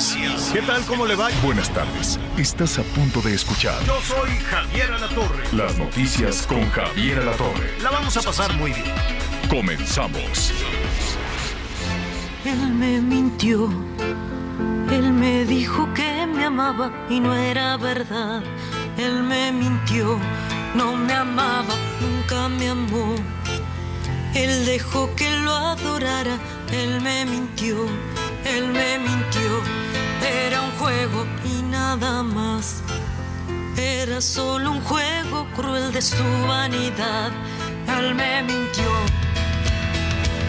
Noticias. ¿Qué tal? ¿Cómo le va? Buenas tardes. Estás a punto de escuchar Yo soy Javier Alatorre. las noticias con Javier Alatorre. La vamos a pasar muy bien. Comenzamos. Él me mintió. Él me dijo que me amaba y no era verdad. Él me mintió. No me amaba, nunca me amó. Él dejó que lo adorara. Él me mintió. Él me mintió. Era un juego y nada más. Era solo un juego cruel de su vanidad. Él me mintió.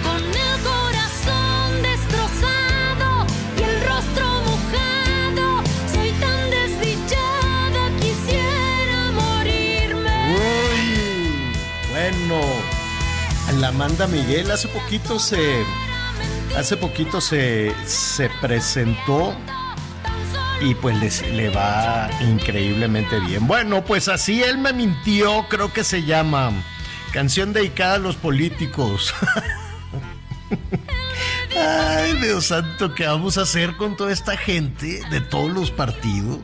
Con el corazón destrozado y el rostro mojado, soy tan desdichada, quisiera morirme. Uy, bueno, la Amanda Miguel hace poquito se hace poquito se, se presentó y pues les- le va increíblemente bien. Bueno, pues así él me mintió, creo que se llama canción dedicada a los políticos. Ay, Dios santo, ¿qué vamos a hacer con toda esta gente de todos los partidos?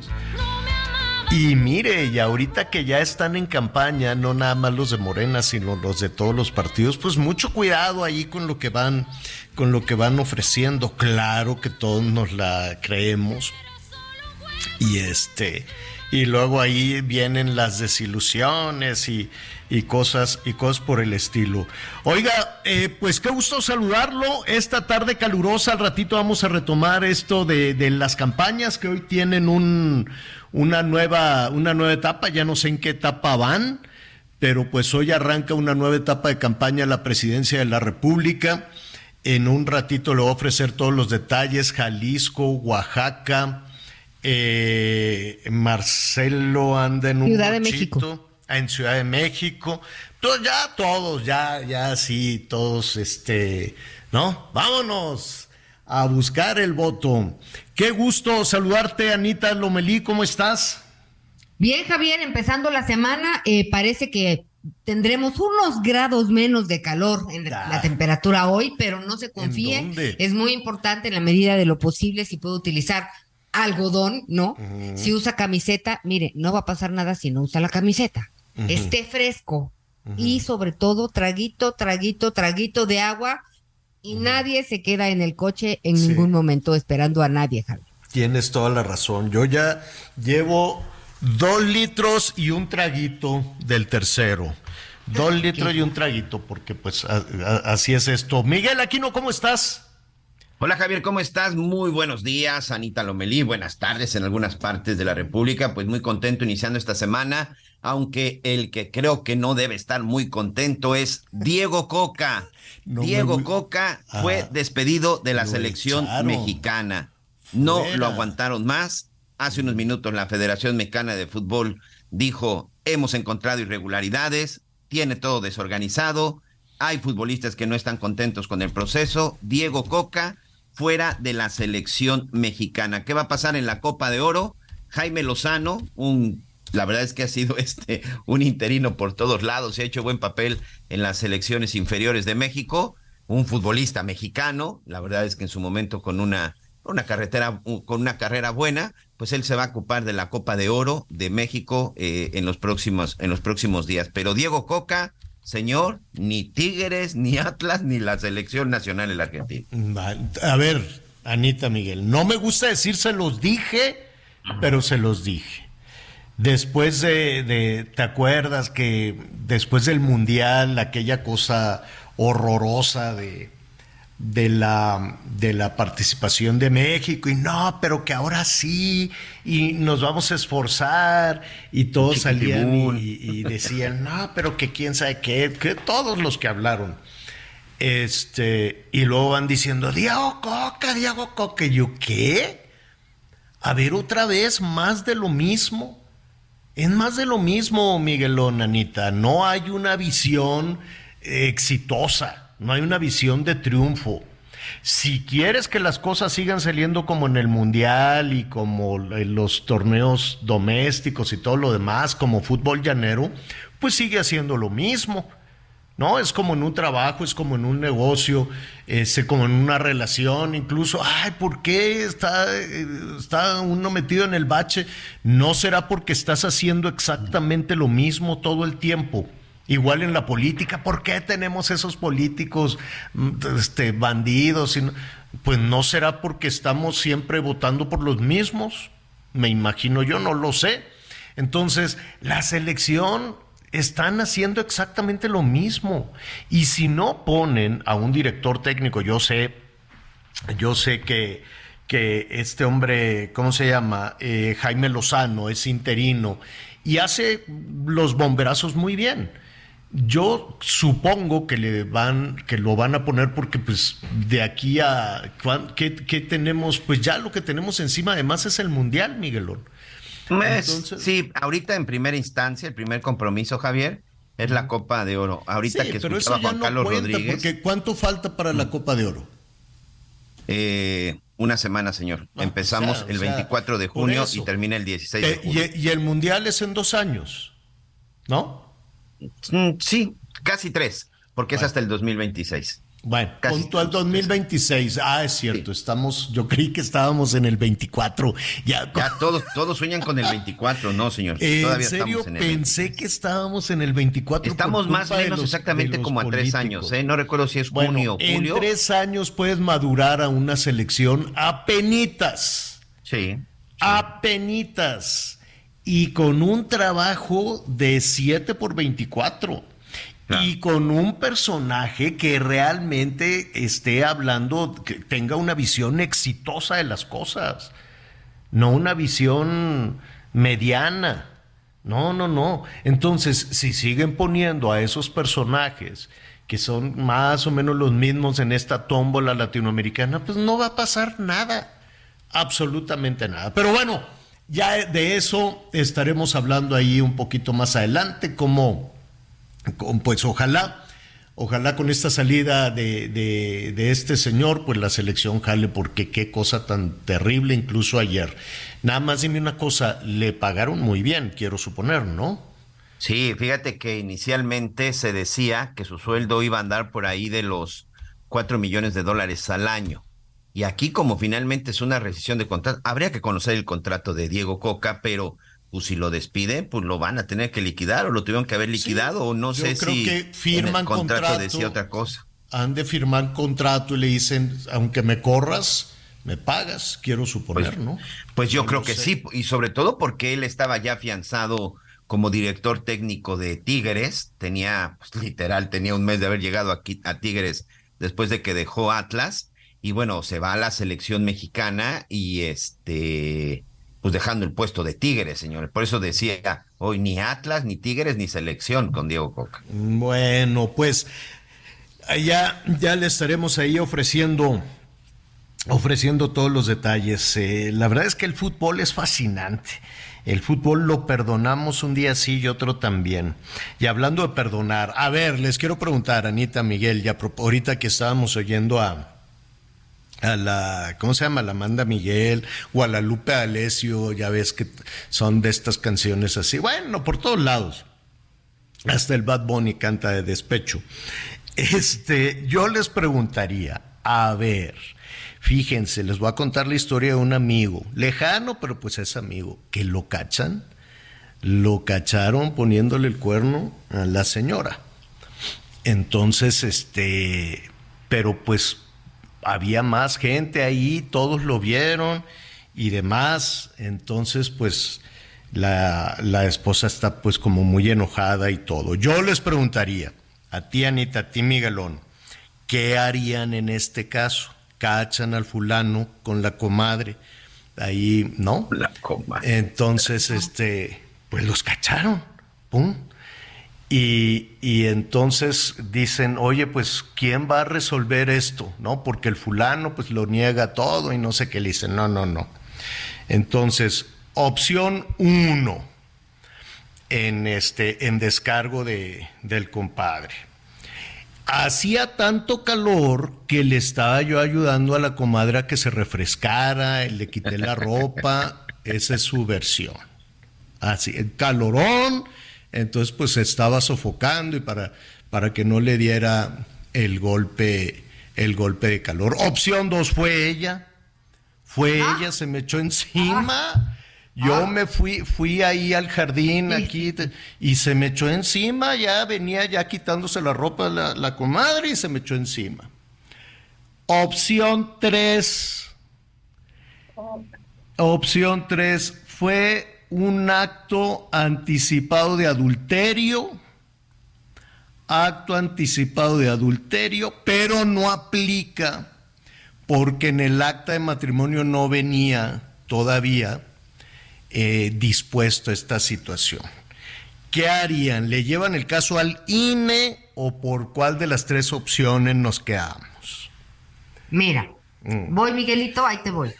Y mire, y ahorita que ya están en campaña, no nada más los de Morena, sino los de todos los partidos, pues mucho cuidado ahí con lo que van, con lo que van ofreciendo. Claro que todos nos la creemos. Y este, y luego ahí vienen las desilusiones y, y cosas, y cosas por el estilo. Oiga, eh, pues qué gusto saludarlo. Esta tarde calurosa, al ratito vamos a retomar esto de, de las campañas que hoy tienen un, una nueva, una nueva etapa, ya no sé en qué etapa van, pero pues hoy arranca una nueva etapa de campaña a la presidencia de la República. En un ratito le voy a ofrecer todos los detalles, Jalisco, Oaxaca, eh, Marcelo anda en un Ciudad de México. en Ciudad de México. Todos, ya todos, ya, ya sí, todos, este, ¿no? Vámonos a buscar el voto. Qué gusto saludarte, Anita Lomelí, ¿cómo estás? Bien, Javier, empezando la semana, eh, parece que tendremos unos grados menos de calor en la, Ah. la temperatura hoy, pero no se confíe. Es muy importante en la medida de lo posible si puede utilizar algodón, ¿no? Si usa camiseta, mire, no va a pasar nada si no usa la camiseta. Esté fresco y sobre todo traguito, traguito, traguito de agua y nadie se queda en el coche en Sí. ningún momento esperando a nadie, Javier. Tienes toda la razón. Yo ya llevo dos litros y un traguito del tercero. Dos litros y un traguito, porque pues a- a- así es esto. Miguel Aquino, ¿cómo estás? Hola Javier, ¿cómo estás? Muy buenos días, Anita Lomelí, buenas tardes en algunas partes de la República, pues muy contento iniciando esta semana, aunque el que creo que no debe estar muy contento es Diego Coca. No Diego Coca Ah, fue despedido de la selección echaron. mexicana. No Fuera. lo aguantaron más. Hace unos minutos la Federación Mexicana de Fútbol dijo, hemos encontrado irregularidades, tiene todo desorganizado, hay futbolistas que no están contentos con el proceso. Diego Coca fuera de la selección mexicana. ¿Qué va a pasar en la Copa de Oro? Jaime Lozano, un la verdad es que ha sido este un interino por todos lados, ha hecho buen papel en las selecciones inferiores de México, un futbolista mexicano, la verdad es que en su momento con una una carretera con una carrera buena, pues él se va a ocupar de la Copa de Oro de México eh, en los próximos en los próximos días. Pero Diego Coca, señor, ni Tigres, ni Atlas, ni la selección nacional en la Argentina. A ver, Anita Miguel, no me gusta decir se los dije, pero se los dije. Después de, de- ¿te acuerdas que después del Mundial, aquella cosa horrorosa de, de, la, de la participación de México, y no, pero que ahora sí, y nos vamos a esforzar, y todos salían y, y decían, no, pero que quién sabe qué, que todos los que hablaron. Este, y luego van diciendo, Diego Coca, Diego Coca. Y yo, ¿qué? A ver, otra vez, más de lo mismo. Es más de lo mismo, Miguelón, Anita. No hay una visión exitosa, no hay una visión de triunfo. Si quieres que las cosas sigan saliendo como en el Mundial y como en los torneos domésticos y todo lo demás, como fútbol llanero, pues sigue haciendo lo mismo. ¿No? Es como en un trabajo, es como en un negocio, es como en una relación, incluso, ay, ¿por qué está, está uno metido en el bache? No será porque estás haciendo exactamente lo mismo todo el tiempo. Igual en la política, ¿por qué tenemos esos políticos este, bandidos? Pues no será porque estamos siempre votando por los mismos, me imagino yo, no lo sé. Entonces, la selección están haciendo exactamente lo mismo. Y si no ponen a un director técnico, yo sé, yo sé que, que este hombre, ¿cómo se llama? Eh, Jaime Lozano es interino y hace los bomberazos muy bien. Yo supongo que le van, que lo van a poner porque pues de aquí a ¿qué, qué tenemos, pues ya lo que tenemos encima además es el mundial, Miguelón. Sí, ahorita en primera instancia, el primer compromiso, Javier, es la Copa de Oro. Ahorita que pero escuchaba Juan Carlos Rodríguez. Porque ¿Cuánto falta para la Copa de Oro? Eh, una semana, señor. Ah, Empezamos el 24 de junio y termina el 16 de junio. Y, y, el Mundial es en dos años, ¿no? Mm, sí, casi tres, porque es hasta el 2026. Bueno, punto al 2026. Ah, es cierto, estamos, yo creí que estábamos en el 24. Ya, todos, todos sueñan con el 24, no, señor. en serio, pensé que estábamos en el 24. Estamos más o menos exactamente como a tres años, ¿eh? No recuerdo si es junio o julio. En tres años puedes madurar a una selección a penitas. Sí. A penitas. Y con un trabajo de 7 por 24 y con un personaje que realmente esté hablando, que tenga una visión exitosa de las cosas, no una visión mediana. No, no, no. Entonces, si siguen poniendo a esos personajes que son más o menos los mismos en esta tómbola latinoamericana, pues no va a pasar nada, absolutamente nada. Pero bueno, ya de eso estaremos hablando ahí un poquito más adelante, como pues ojalá, ojalá con esta salida de, de, este señor, pues la selección jale, porque qué cosa tan terrible, incluso ayer. Nada más dime una cosa, le pagaron muy bien, quiero suponer, ¿no? Sí, fíjate que inicialmente se decía que su sueldo iba a andar por ahí de los cuatro millones de dólares al año. Y aquí, como finalmente es una rescisión de contrato, habría que conocer el contrato de Diego Coca, pero pues si lo despiden, pues lo van a tener que liquidar o lo tuvieron que haber liquidado o no sé si que firman el contrato, decía otra cosa. Han de firmar contrato y le dicen, aunque me corras, me pagas, quiero suponer, pues, ¿no? Pues yo creo que sí, y sobre todo porque él estaba ya afianzado como director técnico de Tigres, tenía, pues, literal, tenía un mes de haber llegado aquí a Tigres después de que dejó Atlas, y bueno, se va a la selección mexicana y este pues dejando el puesto de Tigres, señores. Por eso decía hoy ni Atlas, ni Tigres, ni selección con Diego Coca. Bueno, pues ya, ya le estaremos ahí ofreciendo ofreciendo todos los detalles. Eh, la verdad es que el fútbol es fascinante. El fútbol lo perdonamos un día sí y otro también. Y hablando de perdonar, a ver, les quiero preguntar, Anita Miguel, ya ahorita que estábamos oyendo a, a la, ¿cómo se llama? La Amanda Miguel o a la Lupe Alessio, ya ves que son de estas canciones así, bueno, por todos lados. Hasta el Bad Bunny canta de despecho. Este, yo les preguntaría, a ver, fíjense, les voy a contar la historia de un amigo, lejano, pero pues es amigo, que lo cachan, lo cacharon poniéndole el cuerno a la señora. Entonces, este, pero pues había más gente ahí, todos lo vieron y demás. Entonces, pues la, la, esposa está pues como muy enojada y todo. Yo les preguntaría a ti, Anita, a ti, Miguelón, ¿qué harían en este caso? Cachan al fulano con la comadre. Ahí, ¿no? La comadre. Entonces, este, pues los cacharon. Pum. Y, y, entonces dicen, oye, pues, ¿quién va a resolver esto? ¿No? Porque el fulano, pues, lo niega todo y no sé qué le dicen. No, no, no. Entonces, opción uno, en, este, en descargo de, del compadre. Hacía tanto calor que le estaba yo ayudando a la comadre a que se refrescara, le quité la ropa, esa es su versión. Así, el calorón, entonces pues se estaba sofocando y para, para que no le diera el golpe, el golpe de calor. Opción dos fue ella, fue Ah. ella, se me echó encima. Yo me fui, fui ahí al jardín aquí te- y se me echó encima, ya venía ya quitándose la ropa la, la comadre y se me echó encima. Opción 3. Opción 3 fue un acto anticipado de adulterio. Acto anticipado de adulterio, pero no aplica porque en el acta de matrimonio no venía todavía eh, dispuesto a esta situación. ¿Qué harían? ¿Le llevan el caso al INE o por cuál de las tres opciones nos quedamos? Mira, Mm. voy Miguelito, ahí te voy.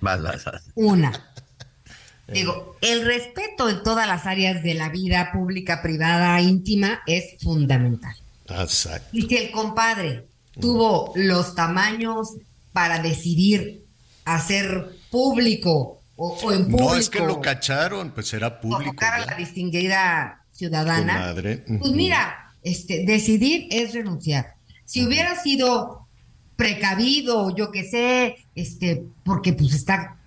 Vas, vas, vas. Una. Digo, el respeto en todas las áreas de la vida pública, privada, íntima es fundamental. Exacto. Y si el compadre tuvo los tamaños para decidir hacer público o, o en público No es que lo cacharon, pues era público. convocar a la distinguida ciudadana, Comadre, pues mira, este, decidir es renunciar. Si hubiera sido precavido, yo qué sé, este, porque pues está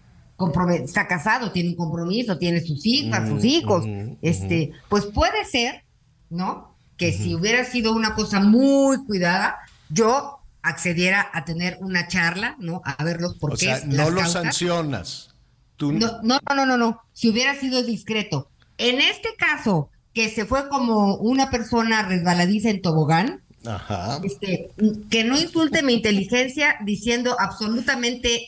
está casado, tiene un compromiso, tiene sus hijas, sus hijos, este, pues puede ser, ¿no? Que si hubiera sido una cosa muy cuidada, yo accediera a tener una charla, ¿no? A ver los O sea, no lo sancionas. Tú No, no, no, no, no, no. Si hubiera sido discreto. En este caso, que se fue como una persona resbaladiza en tobogán, Ajá. este, que no insulte mi inteligencia diciendo absolutamente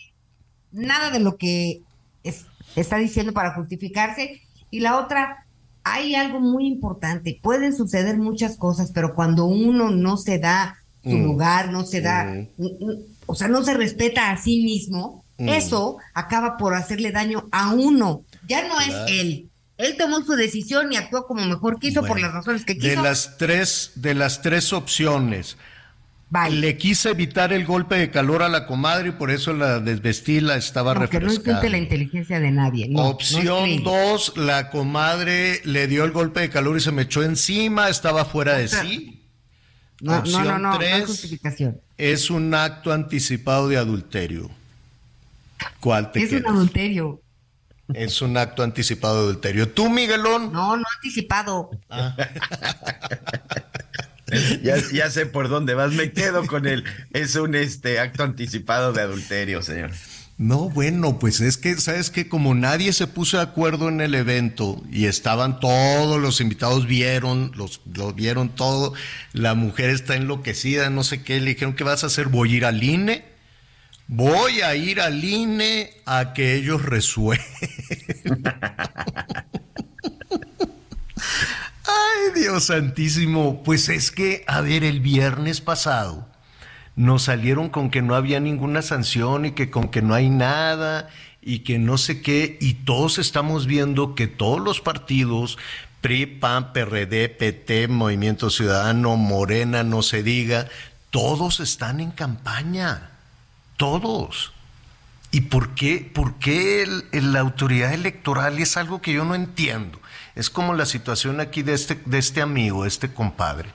nada de lo que es- está diciendo para justificarse. Y la otra, hay algo muy importante. Pueden suceder muchas cosas, pero cuando uno no se da su Mm. lugar, no se da, Mm. o sea, no se respeta a sí mismo, Mm. eso acaba por hacerle daño a uno. Ya no Claro. es él. Él tomó su decisión y actuó como mejor quiso por las razones que De quiso. las tres, de las tres opciones, Bye. le quise evitar el golpe de calor a la comadre y por eso la desvestí, la estaba No, que no refrescando. insulte la inteligencia de nadie. No, Opción creíble. 2, la comadre le dio el golpe de calor y se me echó encima, estaba fuera de sí. No, Opción no, no, tres. justificación. Es un acto anticipado de adulterio. ¿Cuál te Es un adulterio. Es un acto anticipado de adulterio. ¿Tú, Miguelón? No, no anticipado. Ya, ya sé por dónde vas, me quedo con él. Es un este acto anticipado de adulterio, señor. No, bueno, pues es que, ¿sabes que Como nadie se puso de acuerdo en el evento y estaban todos los invitados, vieron, los, lo vieron todo, la mujer está enloquecida, no sé qué, le dijeron, ¿qué vas a hacer? Voy a ir al INE, voy a ir al INE a que ellos resuelvan. Ay, Dios santísimo, pues es que, a ver, el viernes pasado nos salieron con que no había ninguna sanción y que con que no hay nada y que no sé qué, y todos estamos viendo que todos los partidos, PRI, PAN, PRD, PT, Movimiento Ciudadano, Morena, no se diga, todos están en campaña, todos. ¿Y por qué, por qué la autoridad electoral es algo que yo no entiendo? Es como la situación aquí de este, de este amigo, este compadre.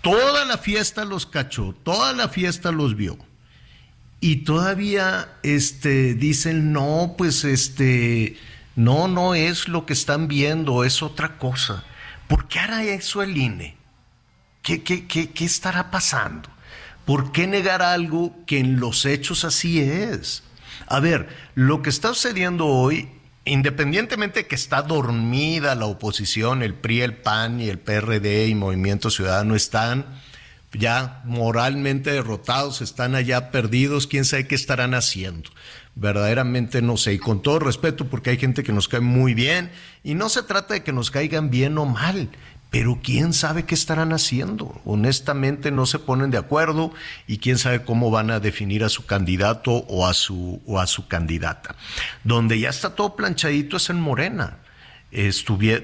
Toda la fiesta los cachó, toda la fiesta los vio. Y todavía este, dicen, no, pues este, no, no es lo que están viendo, es otra cosa. ¿Por qué hará eso el INE? ¿Qué, qué, qué, qué estará pasando? ¿Por qué negar algo que en los hechos así es? A ver, lo que está sucediendo hoy, independientemente de que está dormida la oposición, el PRI, el PAN y el PRD y Movimiento Ciudadano están ya moralmente derrotados, están allá perdidos, quién sabe qué estarán haciendo. Verdaderamente no sé, y con todo respeto, porque hay gente que nos cae muy bien, y no se trata de que nos caigan bien o mal, pero quién sabe qué estarán haciendo. Honestamente no se ponen de acuerdo y quién sabe cómo van a definir a su candidato o a su, o a su candidata. Donde ya está todo planchadito es en Morena.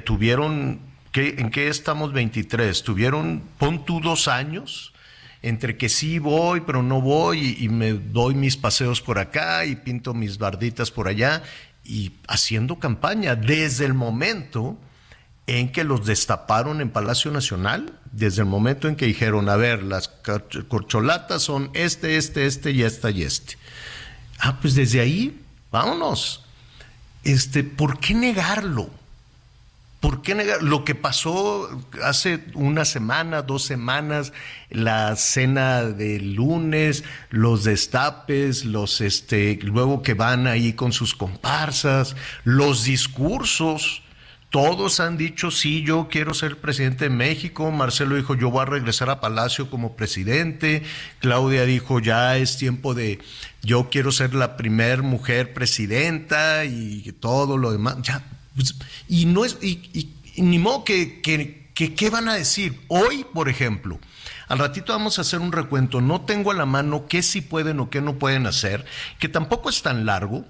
tuvieron, ¿qué, ¿en qué estamos 23? Tuvieron, pon tú dos años entre que sí voy, pero no voy, y, y, me doy mis paseos por acá y pinto mis barditas por allá, y haciendo campaña desde el momento en que los destaparon en Palacio Nacional, desde el momento en que dijeron, a ver, las corcholatas son este, este, este y esta y este. Ah, pues desde ahí, vámonos. Este, ¿por qué negarlo? ¿Por qué negar? Lo que pasó hace una semana, dos semanas, la cena del lunes, los destapes, los este, luego que van ahí con sus comparsas, los discursos todos han dicho, sí, yo quiero ser presidente de México. Marcelo dijo, yo voy a regresar a Palacio como presidente. Claudia dijo, ya es tiempo de, yo quiero ser la primer mujer presidenta y todo lo demás. Ya, pues, y no es, y, ni modo que, que, que, ¿qué van a decir? Hoy, por ejemplo, al ratito vamos a hacer un recuento. No tengo a la mano qué sí pueden o qué no pueden hacer, que tampoco es tan largo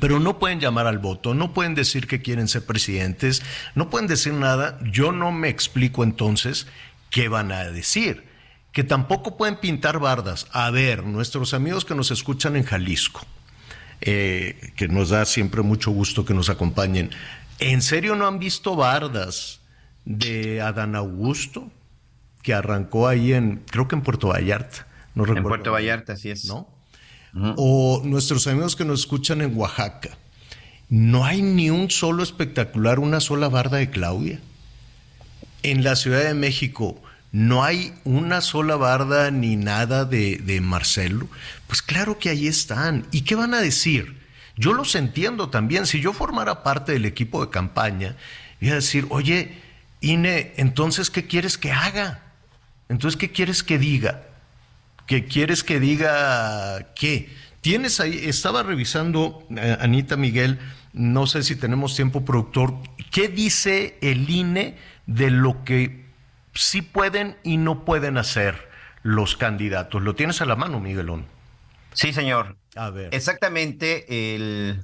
pero no pueden llamar al voto, no pueden decir que quieren ser presidentes, no pueden decir nada. Yo no me explico entonces qué van a decir. Que tampoco pueden pintar bardas. A ver, nuestros amigos que nos escuchan en Jalisco, eh, que nos da siempre mucho gusto que nos acompañen, ¿en serio no han visto bardas de Adán Augusto? Que arrancó ahí en, creo que en Puerto Vallarta. No en Puerto Vallarta, así es. ¿No? O nuestros amigos que nos escuchan en Oaxaca, no hay ni un solo espectacular, una sola barda de Claudia. En la Ciudad de México no hay una sola barda ni nada de, de Marcelo. Pues claro que ahí están. ¿Y qué van a decir? Yo los entiendo también. Si yo formara parte del equipo de campaña, iba a decir, oye, Ine, entonces, ¿qué quieres que haga? Entonces, ¿qué quieres que diga? Que quieres que diga qué. Tienes ahí, estaba revisando, eh, Anita Miguel, no sé si tenemos tiempo, productor, ¿qué dice el INE de lo que sí pueden y no pueden hacer los candidatos? ¿Lo tienes a la mano, Miguelón? Sí, señor. A ver. Exactamente el,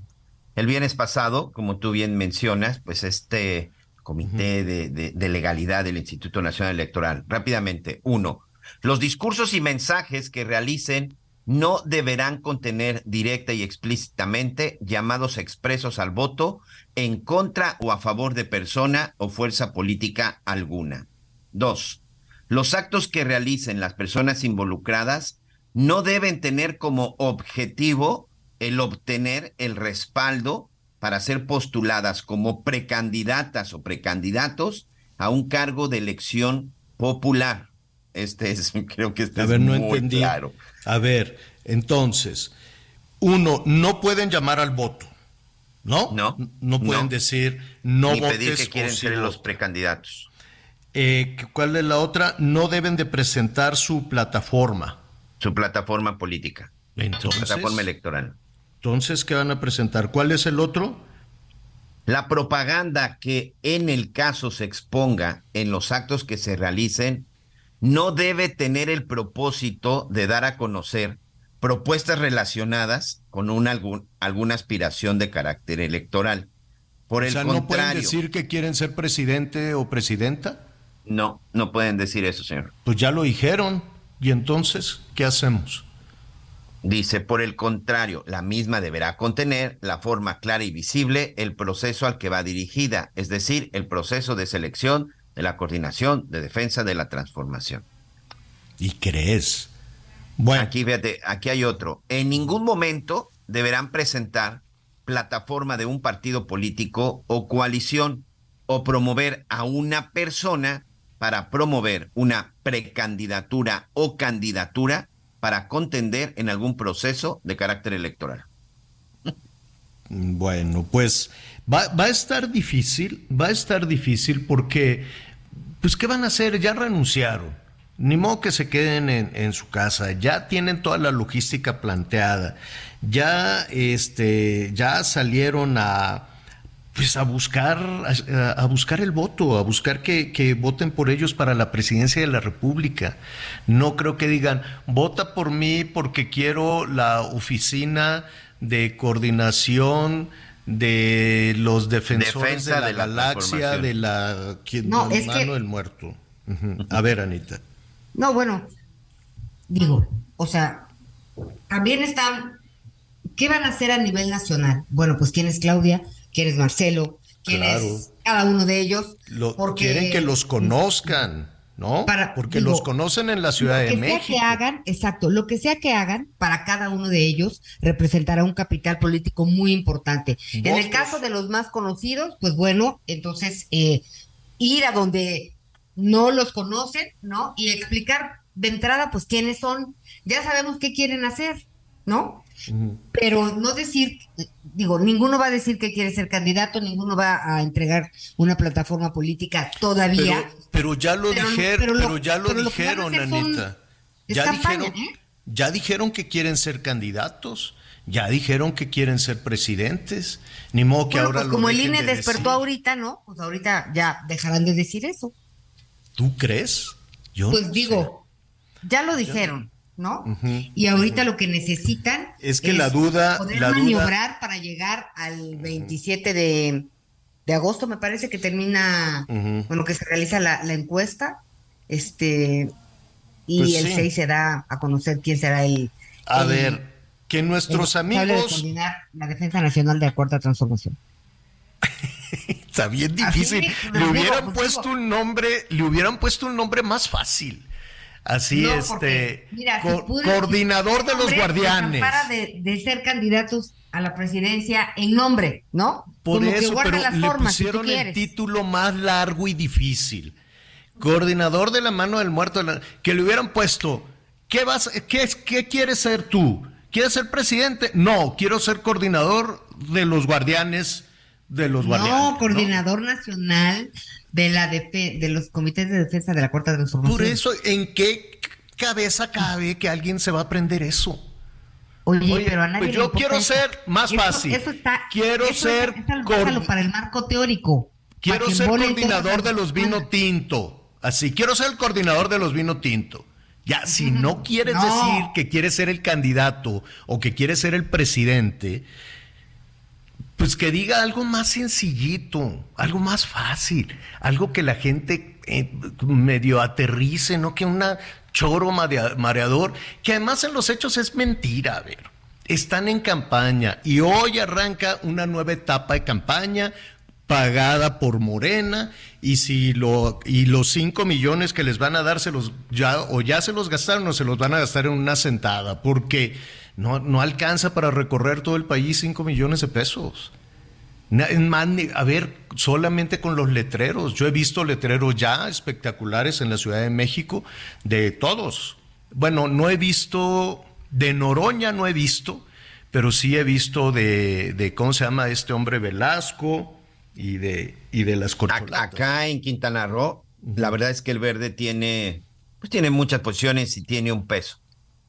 el viernes pasado, como tú bien mencionas, pues este comité de, de legalidad del Instituto Nacional Electoral, rápidamente, uno, los discursos y mensajes que realicen no deberán contener directa y explícitamente llamados expresos al voto en contra o a favor de persona o fuerza política alguna. Dos, los actos que realicen las personas involucradas no deben tener como objetivo el obtener el respaldo para ser postuladas como precandidatas o precandidatos a un cargo de elección popular. Este es, creo que este a ver, es no muy entendí. claro. A ver, entonces, uno, no pueden llamar al voto, ¿no? No. No pueden no. decir no Ni votes pedir que quieren ser los precandidatos. Eh, ¿Cuál es la otra? No deben de presentar su plataforma. Su plataforma política. Su Entonces, plataforma electoral. entonces, ¿qué van a presentar? ¿Cuál es el otro? La propaganda que en el caso se exponga en los actos que se realicen no debe tener el propósito de dar a conocer propuestas relacionadas con una, algún, alguna aspiración de carácter electoral. Por el o sea, ¿no pueden contrario, decir que quieren ser presidente o presidenta? no, no pueden decir eso, señor. Pues ya lo dijeron. ¿Y entonces qué hacemos? Dice, por el contrario, la misma deberá contener la forma clara y visible el proceso al que va dirigida, es decir, el proceso de selección, de la coordinación, de defensa, de la transformación. ¿Y crees? Bueno, Aquí, fíjate, aquí hay otro. En ningún momento deberán presentar plataforma de un partido político o coalición o promover a una persona para promover una precandidatura o candidatura para contender en algún proceso de carácter electoral. Bueno, pues va, va, a estar difícil, va a estar difícil porque, pues, ¿qué van a hacer? Ya renunciaron. Ni modo que se queden en, en su casa, ya tienen toda la logística planteada, ya, este, ya salieron a, pues a buscar, a, a buscar el voto, a buscar que, que, voten por ellos para la presidencia de la República. No creo que digan, vota por mí porque quiero la oficina de coordinación de los defensores Defensa de la, de la galaxia, de la quien- No, es mano que- del muerto. A ver, Anita. No, bueno, digo, o sea, también están, ¿qué van a hacer a nivel nacional? Bueno, pues quién es Claudia, quién es Marcelo, quién Claro. es cada uno de ellos. Lo- porque quieren que los conozcan, ¿no? Para- Porque digo, los conocen en la Ciudad lo de que México. sea que hagan, exacto, lo que sea que hagan para cada uno de ellos representará un capital político muy importante. En el caso de los más conocidos, pues bueno, entonces eh, ir a donde no los conocen, ¿no? Y explicar de entrada, pues quiénes son. Ya sabemos qué quieren hacer, ¿no? Pero no decir, digo, ninguno va a decir que quiere ser candidato, ninguno va a entregar una plataforma política todavía. Pero, pero ya lo Pero- dijeron, pero ya lo dijeron, son- Anita. es Ya campaña, dijeron, ¿eh? ya dijeron que quieren ser candidatos, ya dijeron que quieren ser presidentes. Ni modo que Bueno, ahora pues lo como el INE de despertó decir. ahorita, ¿no? Pues ahorita ya dejarán de decir eso. ¿Tú crees? Yo Pues no digo, ya lo dijeron, ¿no? Y ahorita lo que necesitan Es que la duda- poder la duda- maniobrar para llegar al 27 de, de agosto, me parece que termina, Ujú. bueno, que se realiza la, la encuesta, este, y Pues el sí. 6 se da a conocer quién será el A el- ver, que el nuestros de amigos coordinar la defensa nacional de la cuarta transformación. Está bien difícil. Así, le hubieran pues, puesto un nombre, le hubieran puesto un nombre más fácil. Así, No, este, mira, co- coordinador de los guardianes. Para de, de ser candidatos a la presidencia en nombre, ¿no? Por Como que eso, guarda pero las le formas, si tú pusieron el título más largo y difícil. Coordinador de la mano del muerto, de la- que le hubieran puesto, ¿qué vas, qué, es- qué quieres ser tú? ¿Quieres ser presidente? No, quiero ser coordinador de los guardianes de los guardianes. No, coordinador nacional de la defe- de los comités de defensa de la cuarta transformación. Por eso, ¿en qué cabeza cabe que alguien se va a aprender eso? Oye, Oye, pero a nadie pues yo quiero eso. ser más fácil. Eso está. Quiero eso ser es- eso coord- déjalo para el marco teórico. Quiero ser coordinador de los vino personas. tinto. Así, quiero ser el coordinador de los vino tinto. Ya, si no quieres No. decir que quieres ser el candidato o que quieres ser el presidente, pues que diga algo más sencillito, algo más fácil, algo que la gente eh, medio aterrice, no que una choro marea- mareador, que además en los hechos es mentira, a ver. Están en campaña y hoy arranca una nueva etapa de campaña pagada por Morena y si lo y los 5 millones que les van a dar se los ya o ya se los gastaron o se los van a gastar en una sentada porque no, no alcanza para recorrer todo el país 5 millones de pesos. A ver, solamente con los letreros. Yo he visto letreros ya espectaculares en la Ciudad de México de todos. Bueno, no he visto, de Noroña no he visto, pero sí he visto de, de ¿cómo se llama este hombre? Velasco y de, y de las corcholatas. Acá en Quintana Roo, la verdad es que el verde tiene, pues tiene muchas posiciones y tiene un peso.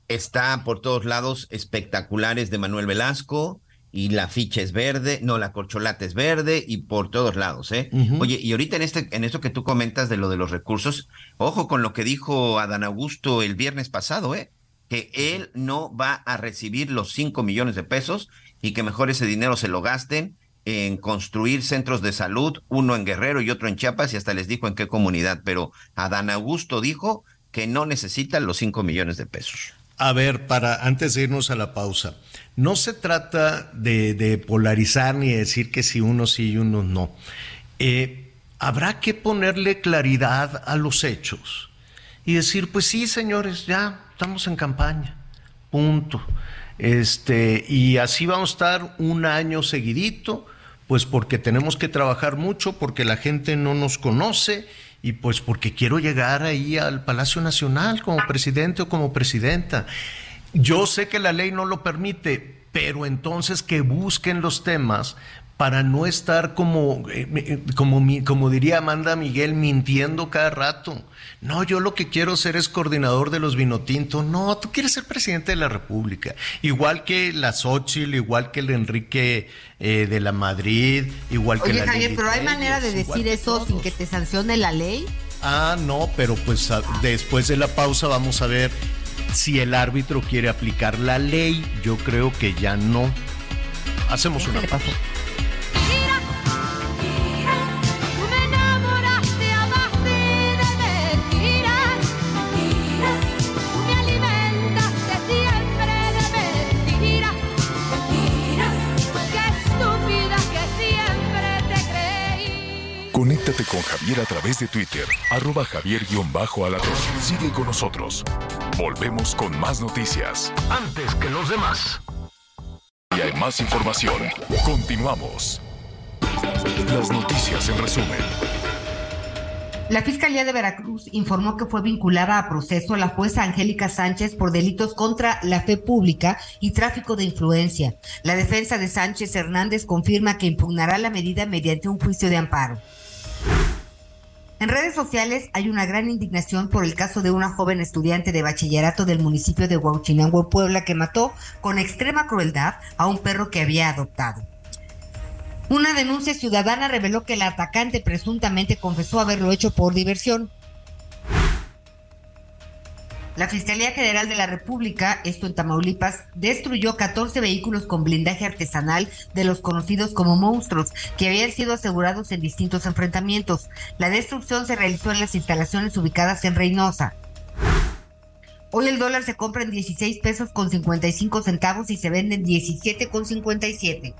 Está por todos lados espectaculares de Manuel Velasco y la ficha es verde, no, la corcholata es verde y por todos lados, ¿eh? Oye, y ahorita en este, en esto que tú comentas de lo de los recursos, ojo con lo que dijo Adán Augusto el viernes pasado, ¿eh? Que él no va a recibir los 5 millones de pesos y que mejor ese dinero se lo gasten en construir centros de salud, uno en Guerrero y otro en Chiapas, y hasta les dijo en qué comunidad, pero Adán Augusto dijo que no necesita los 5 millones de pesos. A ver, para antes de irnos a la pausa, no se trata de, polarizar ni de decir que si uno sí y uno no. Eh, habrá que ponerle claridad a los hechos y decir, pues sí, señores, ya estamos en campaña, punto. Este, y así vamos a estar un año seguidito, pues porque tenemos que trabajar mucho, porque la gente no nos conoce y pues porque quiero llegar ahí al Palacio Nacional como presidente o como presidenta. Yo sé que la ley no lo permite, pero entonces que busquen los temas para no estar como, eh, eh, como, como diría Amanda Miguel, mintiendo cada rato. No, yo lo que quiero ser es coordinador de los Vinotinto. No, tú quieres ser presidente de la República. Igual que la Xochitl, igual que el Enrique eh, de la Madrid, igual que Oye, la Javier, pero hay manera de decir eso sin que te sancione la ley. Ah, no, pero pues a- después de la pausa vamos a ver si el árbitro quiere aplicar la ley. Yo creo que ya no. Hacemos ¿Qué una pausa. Conéctate con Javier a través de Twitter, arroba javier-alatón. Sigue con nosotros. Volvemos con más noticias. Antes que los demás. Y hay más información. Continuamos. Las noticias en resumen. La Fiscalía de Veracruz informó que fue vinculada a proceso a la jueza Angélica Sánchez por delitos contra la fe pública y tráfico de influencia. La defensa de Sánchez Hernández confirma que impugnará la medida mediante un juicio de amparo. En redes sociales hay una gran indignación por el caso de una joven estudiante de bachillerato del municipio de Huauchinango, Puebla, que mató con extrema crueldad a un perro que había adoptado. Una denuncia ciudadana reveló que el atacante presuntamente confesó haberlo hecho por diversión. La Fiscalía General de la República, esto en Tamaulipas, destruyó 14 vehículos con blindaje artesanal de los conocidos como monstruos, que habían sido asegurados en distintos enfrentamientos. La destrucción se realizó en las instalaciones ubicadas en Reynosa. Hoy el dólar se compra en 16 pesos con 55 centavos y se vende en 17 con 57.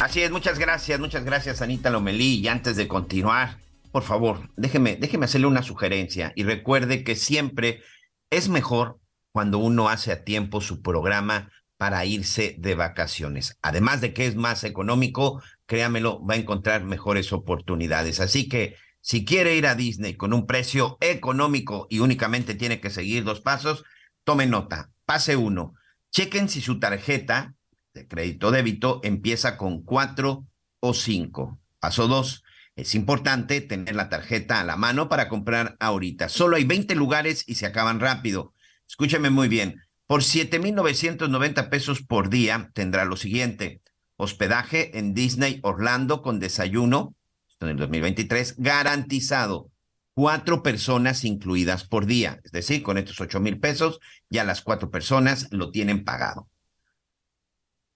Así es, muchas gracias, muchas gracias Anita Lomelí. Y antes de continuar, por favor, déjeme, déjeme hacerle una sugerencia y recuerde que siempre es mejor cuando uno hace a tiempo su programa para irse de vacaciones. Además de que es más económico, créamelo, va a encontrar mejores oportunidades. Así que si quiere ir a Disney con un precio económico y únicamente tiene que seguir dos pasos, tome nota. Pase uno. Chequen si su tarjeta de crédito débito empieza con cuatro o cinco. Paso dos. Es importante tener la tarjeta a la mano para comprar ahorita. Solo hay 20 lugares y se acaban rápido. Escúcheme muy bien. Por 7,990 pesos por día tendrá lo siguiente. Hospedaje en Disney Orlando con desayuno, esto en el 2023, garantizado. Cuatro personas incluidas por día. Es decir, con estos 8 mil pesos, ya las cuatro personas lo tienen pagado.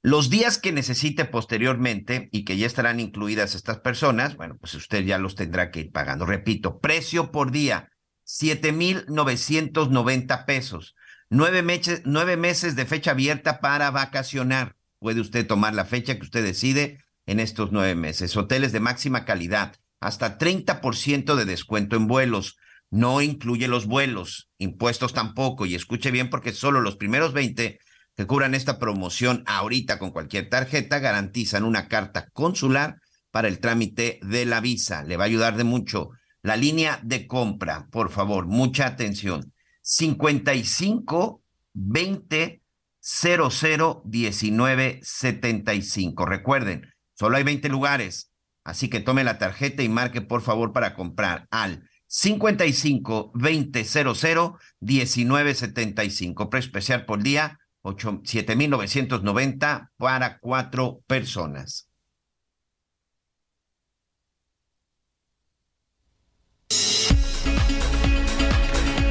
Los días que necesite posteriormente y que ya estarán incluidas estas personas, bueno, pues usted ya los tendrá que ir pagando. Repito, precio por día, 7,990 pesos. Nueve meses, nueve meses de fecha abierta para vacacionar. Puede usted tomar la fecha que usted decide en estos nueve meses. Hoteles de máxima calidad, hasta 30% de descuento en vuelos. No incluye los vuelos, impuestos tampoco. Y escuche bien porque solo los primeros 20 que cubran esta promoción ahorita con cualquier tarjeta garantizan una carta consular para el trámite de la visa. Le va a ayudar de mucho. La línea de compra, por favor, mucha atención. 55 20 00 19 75. Recuerden, solo hay 20 lugares, así que tome la tarjeta y marque por favor para comprar al 55 20 00 19 75. Precio especial por día 7,990 para cuatro personas.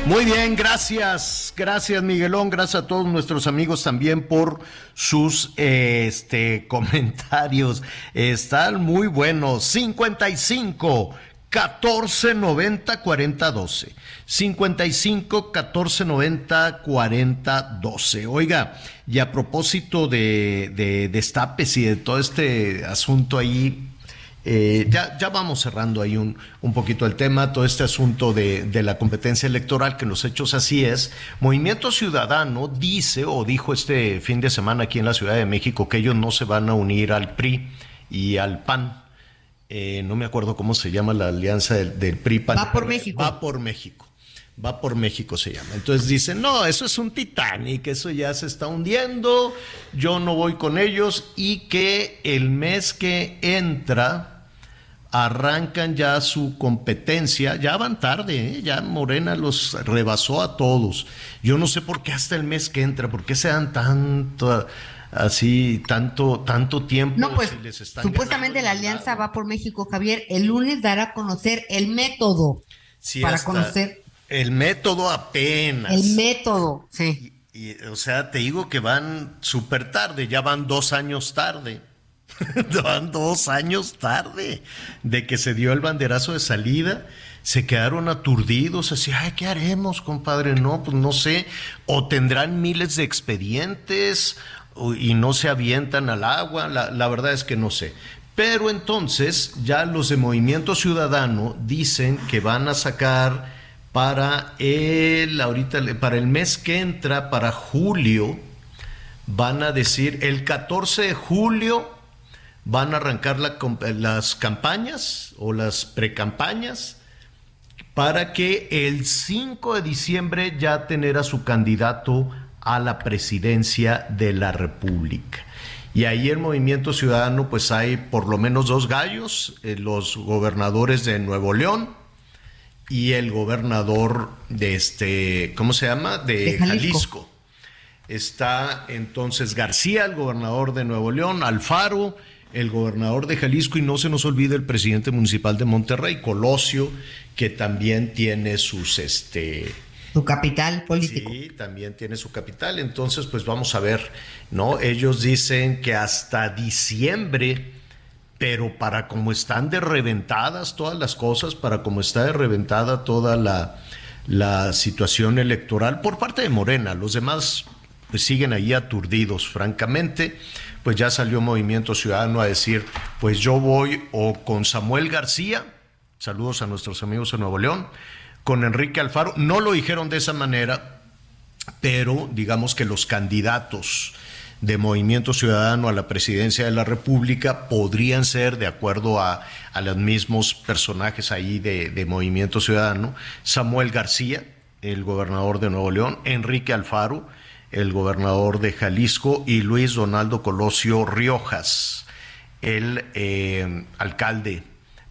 Muy bien, gracias, gracias Miguelón, gracias a todos nuestros amigos también por sus este, comentarios. Están muy buenos. 55 14 90 40 12. 55 14 90 40 12. Oiga, y a propósito de, de destapes y de todo este asunto ahí, eh, ya, ya vamos cerrando ahí un, un poquito el tema, todo este asunto de, de, la competencia electoral, que en los hechos así es. Movimiento Ciudadano dice o dijo este fin de semana aquí en la Ciudad de México que ellos no se van a unir al PRI y al PAN. Eh, no me acuerdo cómo se llama la alianza del, del PRI. PAN, va por México. Va por México. Va por México se llama. Entonces dicen, no, eso es un Titanic, eso ya se está hundiendo, yo no voy con ellos y que el mes que entra arrancan ya su competencia, ya van tarde, ¿eh? ya Morena los rebasó a todos. Yo no sé por qué hasta el mes que entra, por qué se dan tanto así tanto tanto tiempo. No, pues supuestamente la alianza va por México, Javier. El lunes dará a conocer el método para conocer el método apenas. El método, sí. Y, o sea, te digo que van súper tarde, ya van dos años tarde. van dos años tarde de que se dio el banderazo de salida. Se quedaron aturdidos, así, ay, ¿qué haremos, compadre? No, pues no sé. O tendrán miles de expedientes y no se avientan al agua. La, la verdad es que no sé. Pero entonces ya los de Movimiento Ciudadano dicen que van a sacar para el, ahorita, para el mes que entra, para julio, van a decir, el 14 de julio van a arrancar las campañas o las precampañas para que el 5 de diciembre ya tener a su candidato a la presidencia de la República. Y ahí el Movimiento Ciudadano, pues hay por lo menos dos gallos, eh, los gobernadores de Nuevo León, y el gobernador de este, ¿cómo se llama? De, Jalisco. Está entonces García, el gobernador de Nuevo León, Alfaro, el gobernador de Jalisco y no se nos olvide el presidente municipal de Monterrey, Colosio, que también tiene sus este su capital político. Sí, también tiene su capital. Entonces, pues vamos a ver, ¿no? Ellos dicen que hasta diciembre pero para como están de reventadas todas las cosas, para como está de reventada toda la, la situación electoral por parte de Morena, los demás pues siguen ahí aturdidos, francamente, pues ya salió Movimiento Ciudadano a decir, pues yo voy o con Samuel García, saludos a nuestros amigos de Nuevo León, con Enrique Alfaro, no lo dijeron de esa manera, pero digamos que los candidatos de Movimiento Ciudadano a la presidencia de la República podrían ser, de acuerdo a, los mismos personajes ahí de, Movimiento Ciudadano, Samuel García, el gobernador de Nuevo León, Enrique Alfaro, el gobernador de Jalisco, y Luis Donaldo Colosio Riojas, el eh, alcalde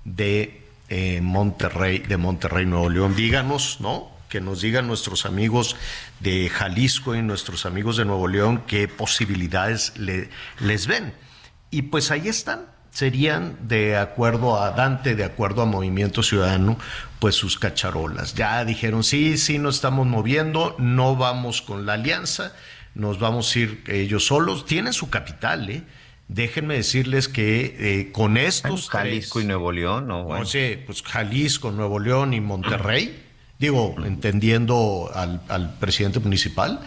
de eh, Monterrey, de Monterrey, Nuevo León. Díganos, ¿no? que nos digan nuestros amigos de Jalisco y nuestros amigos de Nuevo León qué posibilidades les ven. Y pues ahí están, serían de acuerdo a Dante, de acuerdo a Movimiento Ciudadano, pues sus cacharolas. Ya dijeron, sí, sí, nos estamos moviendo, no vamos con la alianza, nos vamos a ir ellos solos. Tienen su capital, ¿eh? Déjenme decirles que eh, con estos... Jalisco y Nuevo León, ¿no? Bueno. pues Jalisco, Nuevo León y Monterrey digo, entendiendo al, presidente municipal,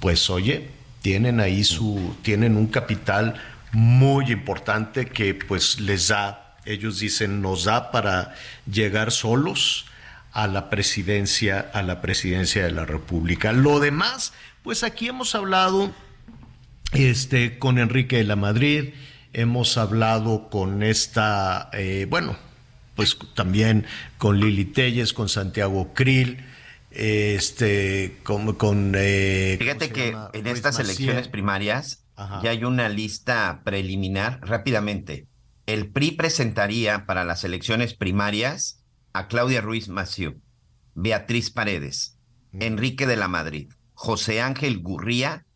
pues oye, tienen ahí su, tienen un capital muy importante que pues les da, ellos dicen, nos da para llegar solos a la presidencia, a la presidencia de la República. Lo demás, pues aquí hemos hablado este, con Enrique de la Madrid, hemos hablado con esta, eh, bueno, pues también con Lili Telles, con Santiago Krill, este, con... con eh, Fíjate que en estas elecciones primarias ya hay una lista preliminar rápidamente. El PRI presentaría para las elecciones primarias a Claudia Ruiz Massieu, Beatriz Paredes, mm. Enrique de la Madrid, José Ángel Gurría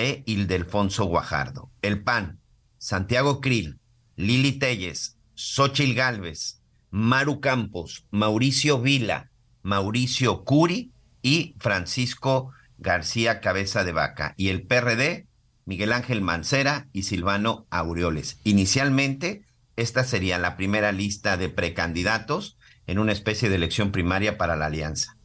e Ildefonso Guajardo. El PAN, Santiago Krill, Lili Telles, Xochil Gálvez, Maru Campos, Mauricio Vila, Mauricio Curi y Francisco García Cabeza de Vaca. Y el PRD, Miguel Ángel Mancera y Silvano Aureoles. Inicialmente, esta sería la primera lista de precandidatos en una especie de elección primaria para la alianza.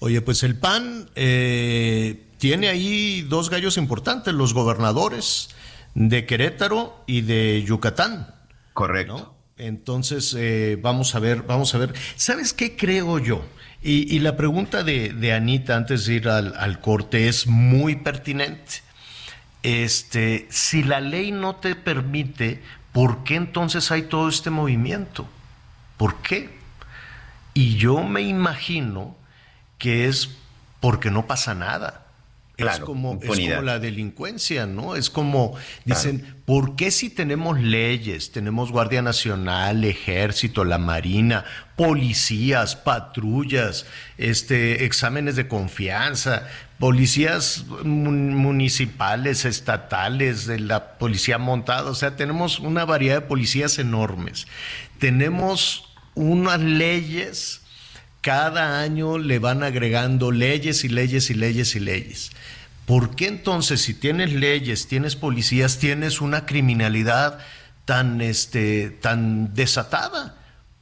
Oye, pues el PAN eh, tiene ahí dos gallos importantes, los gobernadores de Querétaro y de Yucatán. Correcto. Entonces, eh, vamos a ver, vamos a ver. ¿Sabes qué creo yo? Y, la pregunta de, Anita antes de ir al, corte es muy pertinente. Este, si la ley no te permite, ¿por qué entonces hay todo este movimiento? ¿Por qué? Y yo me imagino que es porque no pasa nada. Es, como, es como la delincuencia, ¿no? Es como, dicen, ¿por qué si tenemos leyes, tenemos Guardia Nacional, Ejército, la Marina, policías, patrullas, este, exámenes de confianza, policías mun- municipales, estatales, de la policía montada, o sea, tenemos una variedad de policías enormes. Tenemos unas leyes cada año le van agregando leyes y leyes y leyes y leyes. ¿Por qué entonces si tienes leyes, tienes policías, tienes una criminalidad tan, este, tan desatada?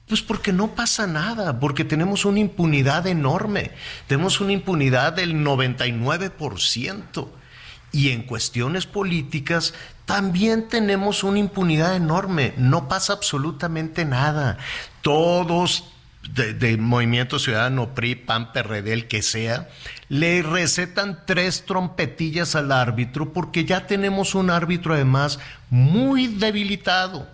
Pues porque no pasa nada, porque tenemos una impunidad enorme, tenemos una impunidad del 99%. Y en cuestiones políticas también tenemos una impunidad enorme, no pasa absolutamente nada. Todos de, Movimiento Ciudadano, PRI, PAN, PRD, el que sea, le recetan tres trompetillas al árbitro porque ya tenemos un árbitro además muy debilitado.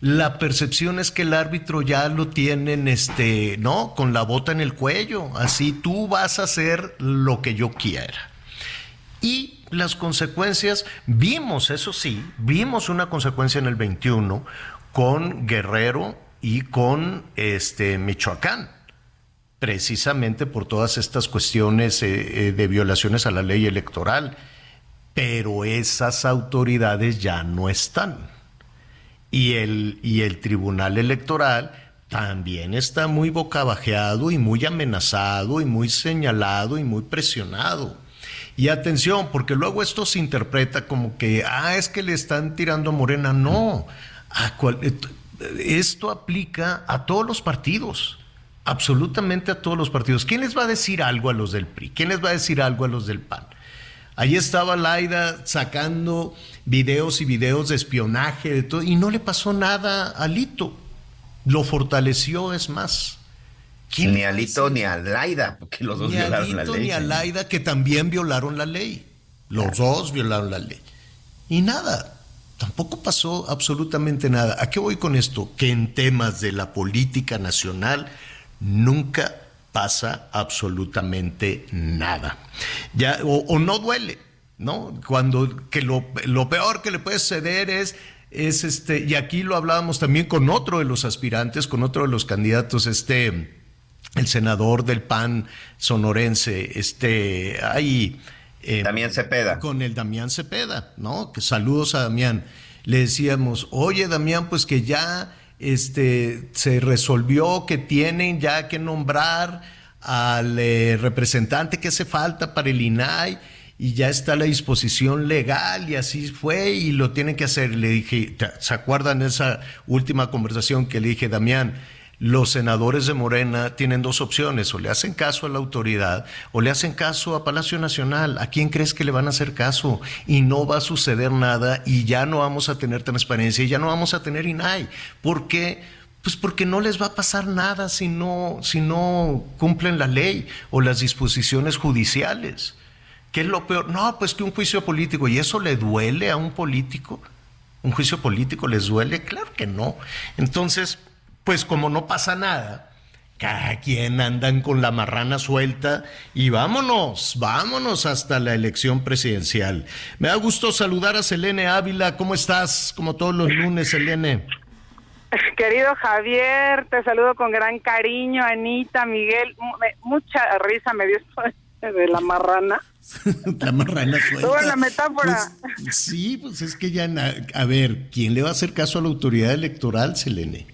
La percepción es que el árbitro ya lo tienen, este, ¿no? Con la bota en el cuello. Así tú vas a hacer lo que yo quiera. Y las consecuencias, vimos, eso sí, vimos una consecuencia en el 21 con Guerrero y con este Michoacán, precisamente por todas estas cuestiones eh, eh, de violaciones a la ley electoral. Pero esas autoridades ya no están. Y el, y el Tribunal Electoral también está muy bocabajeado y muy amenazado y muy señalado y muy presionado. Y atención, porque luego esto se interpreta como que, ah, es que le están tirando a Morena. No, a cual- esto aplica a todos los partidos, absolutamente a todos los partidos. ¿Quién les va a decir algo a los del PRI? ¿Quién les va a decir algo a los del PAN? Ahí estaba Laida sacando videos y videos de espionaje de todo, y no le pasó nada a Lito. Lo fortaleció, es más. ¿Quién Ni a Lito ni a Laida, porque los dos ni a violaron la ley. ni a. Laida, que también violaron la ley. Los dos violaron la ley. Y nada, tampoco pasó absolutamente nada. ¿A qué voy con esto? Que en temas de la política nacional nunca pasa absolutamente nada. Ya, o, no duele, ¿no? Cuando que lo, lo peor que le puede suceder es es este, y aquí lo hablábamos también con otro de los aspirantes, con otro de los candidatos, este, el senador del PAN sonorense, este, ahí. Eh, Damián Cepeda. Con el Damián Cepeda, ¿no? Que saludos a Damián. Le decíamos, oye Damián, pues que ya este, se resolvió que tienen ya que nombrar al eh, representante que hace falta para el INAI y ya está la disposición legal y así fue y lo tienen que hacer. Le dije, ¿se acuerdan de esa última conversación que le dije, Damián? Los senadores de Morena tienen dos opciones, o le hacen caso a la autoridad o le hacen caso a Palacio Nacional. ¿A quién crees que le van a hacer caso? Y no va a suceder nada y ya no vamos a tener transparencia y ya no vamos a tener INAI. ¿Por qué? Pues porque no les va a pasar nada si no, si no cumplen la ley o las disposiciones judiciales. ¿Qué es lo peor? No, pues que un juicio político. ¿Y eso le duele a un político? ¿Un juicio político les duele? Claro que no. Entonces, pues como no pasa nada, cada quien andan con la marrana suelta y vámonos, vámonos hasta la elección presidencial. Me da gusto saludar a Selene Ávila. ¿Cómo estás? Como todos los lunes, Selene. Querido Javier, te saludo con gran cariño, Anita, Miguel, me- mucha risa me dio esto de la marrana. la marrana suelta. Toda la metáfora. Pues, sí, pues es que ya, a ver, ¿quién le va a hacer caso a la autoridad electoral, Selene?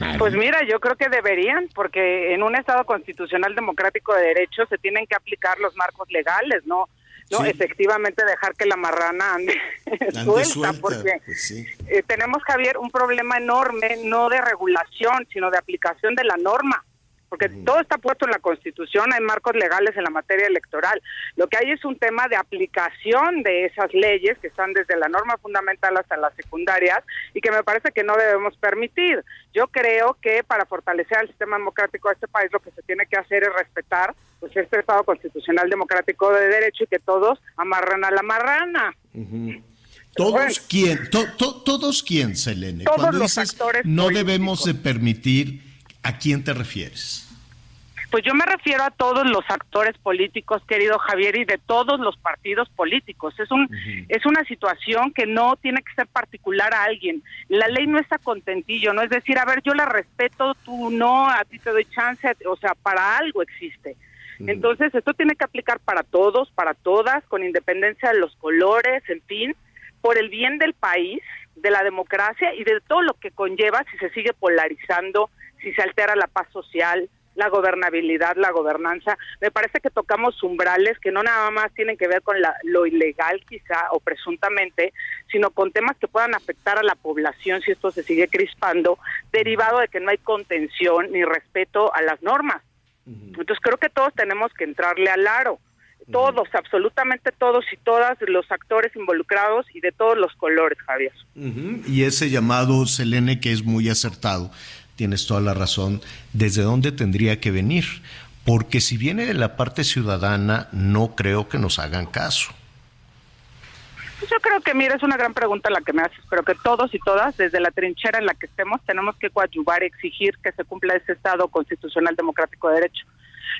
Nadie. Pues mira, yo creo que deberían, porque en un Estado constitucional democrático de derecho se tienen que aplicar los marcos legales, ¿no? No, Sí. efectivamente dejar que la marrana ande, Ande suelta, suelta, porque pues sí. eh, tenemos, Javier, un problema enorme, no de regulación, sino de aplicación de la norma. Porque todo está puesto en la Constitución, hay marcos legales en la materia electoral. Lo que hay es un tema de aplicación de esas leyes que están desde la norma fundamental hasta las secundarias y que me parece que no debemos permitir. Yo creo que para fortalecer el sistema democrático de este país lo que se tiene que hacer es respetar pues este Estado constitucional democrático de derecho y que todos amarran a la marrana. ¿Todos Bueno. quién? To- to- ¿Todos quién, Selene? Todos Cuando los dices no políticos. debemos de permitir, ¿a quién te refieres? Pues yo me refiero a todos los actores políticos, querido Javier, y de todos los partidos políticos. Es un es una situación que no tiene que ser particular a alguien. La ley no está contentillo, no es decir, a ver, yo la respeto, tú no, a ti te doy chance, o sea, para algo existe. Entonces, esto tiene que aplicar para todos, para todas, con independencia de los colores, en fin, por el bien del país, de la democracia y de todo lo que conlleva si se sigue polarizando, si se altera la paz social, la gobernabilidad, la gobernanza. Me parece que tocamos umbrales que no nada más tienen que ver con la, lo ilegal quizá o presuntamente, sino con temas que puedan afectar a la población si esto se sigue crispando, derivado de que no hay contención ni respeto a las normas. Entonces creo que todos tenemos que entrarle al aro. Todos, absolutamente todos y todas los actores involucrados y de todos los colores, Javier. Y ese llamado, Selene, que es muy acertado, tienes toda la razón, ¿desde dónde tendría que venir? Porque si viene de la parte ciudadana, no creo que nos hagan caso. Pues yo creo que, mira, es una gran pregunta la que me haces, pero que todos y todas, desde la trinchera en la que estemos, tenemos que coadyuvar y exigir que se cumpla ese Estado constitucional democrático de derecho.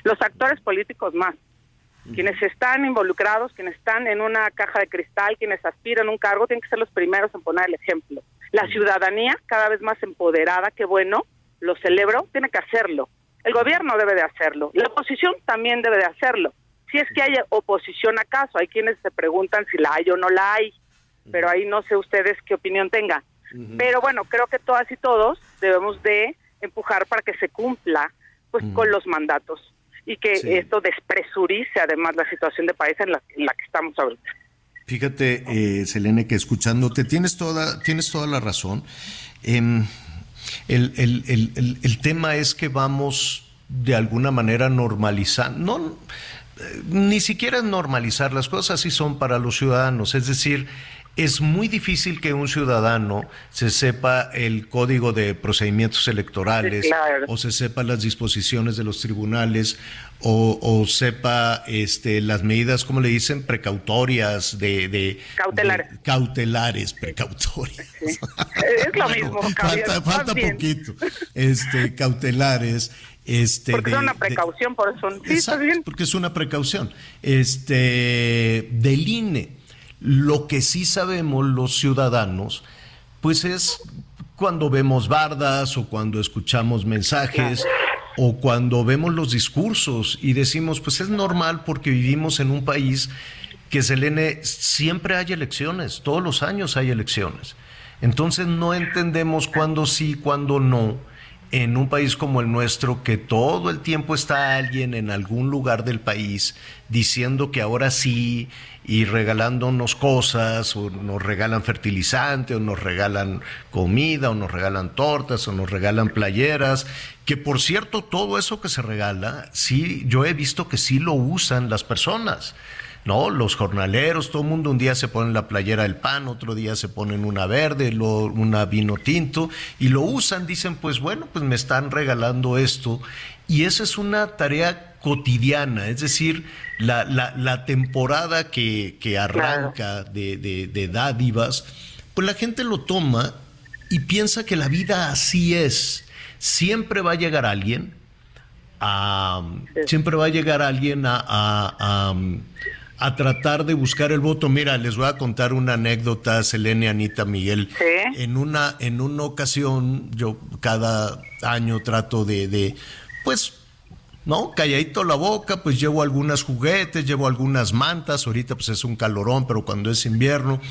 Los actores políticos más, quienes están involucrados, quienes están en una caja de cristal, quienes aspiran a un cargo, tienen que ser los primeros en poner el ejemplo. La ciudadanía, cada vez más empoderada, qué bueno, lo celebro, tiene que hacerlo. El gobierno debe de hacerlo. La oposición también debe de hacerlo si es que hay oposición acaso, hay quienes se preguntan si la hay o no la hay, pero ahí no sé ustedes qué opinión tengan. Pero bueno, creo que todas y todos debemos de empujar para que se cumpla pues con los mandatos y que esto despresurice además la situación de país en la, en la que estamos ahorita. Fíjate, eh, Selene, que escuchándote tienes toda, tienes toda la razón. Em, el, el, el, el, tema es que vamos de alguna manera normalizando, no, ni siquiera normalizar, las cosas así son para los ciudadanos, es decir, es muy difícil que un ciudadano se sepa el código de procedimientos electorales o se sepa las disposiciones de los tribunales o, sepa este, las medidas, como le dicen, precautorias de... cautelares. cautelares, precautorias. Es lo mismo. falta, falta poquito. Este, cautelares este, porque es una precaución, por eso. Sí, está bien. Porque es una precaución. Este, del INE, lo que sí sabemos los ciudadanos, pues es cuando vemos bardas o cuando escuchamos mensajes o cuando vemos los discursos y decimos, pues es normal porque vivimos en un país que Selene siempre hay elecciones, todos los años hay elecciones. Entonces no entendemos cuándo sí, cuándo no en un país como el nuestro, que todo el tiempo está alguien en algún lugar del país diciendo que ahora sí y regalándonos cosas, o nos regalan fertilizante, o nos regalan comida, o nos regalan tortas, o nos regalan playeras, que por cierto, todo eso que se regala, sí, yo he visto que sí lo usan las personas. ¿No? Los jornaleros, todo el mundo un día se pone la playera del pan, otro día se ponen una verde, una vino tinto y lo usan, dicen, pues bueno, pues me están regalando esto. Y esa es una tarea cotidiana, es decir, la, la, temporada que, que arranca de, de, dádivas, pues la gente lo toma y piensa que la vida así es. Siempre va a llegar alguien, a, siempre va a llegar alguien a a tratar de buscar el voto. Mira, les voy a contar una anécdota, Selene, Anita, Miguel. En una, en una ocasión, yo cada año trato de, de, pues, ¿no? Calladito la boca, pues llevo algunos juguetes, llevo algunas mantas, ahorita pues es un calorón, pero cuando es invierno,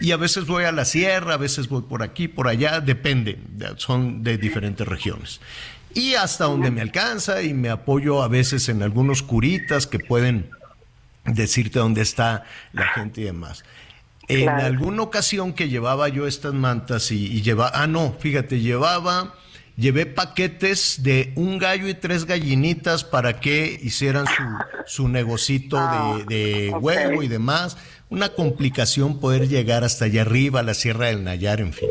y a veces voy a la sierra, a veces voy por aquí, por allá, depende, son de diferentes regiones. Y hasta donde me alcanza y me apoyo a veces en algunos curitas que pueden decirte dónde está la gente y demás. En alguna ocasión que llevaba yo estas mantas y, y llevaba, ah, no, fíjate, llevaba, llevé paquetes de un gallo y tres gallinitas para que hicieran su, su negocito de, ah, huevo y demás. Una complicación poder llegar hasta allá arriba, a la Sierra del Nayar, en fin.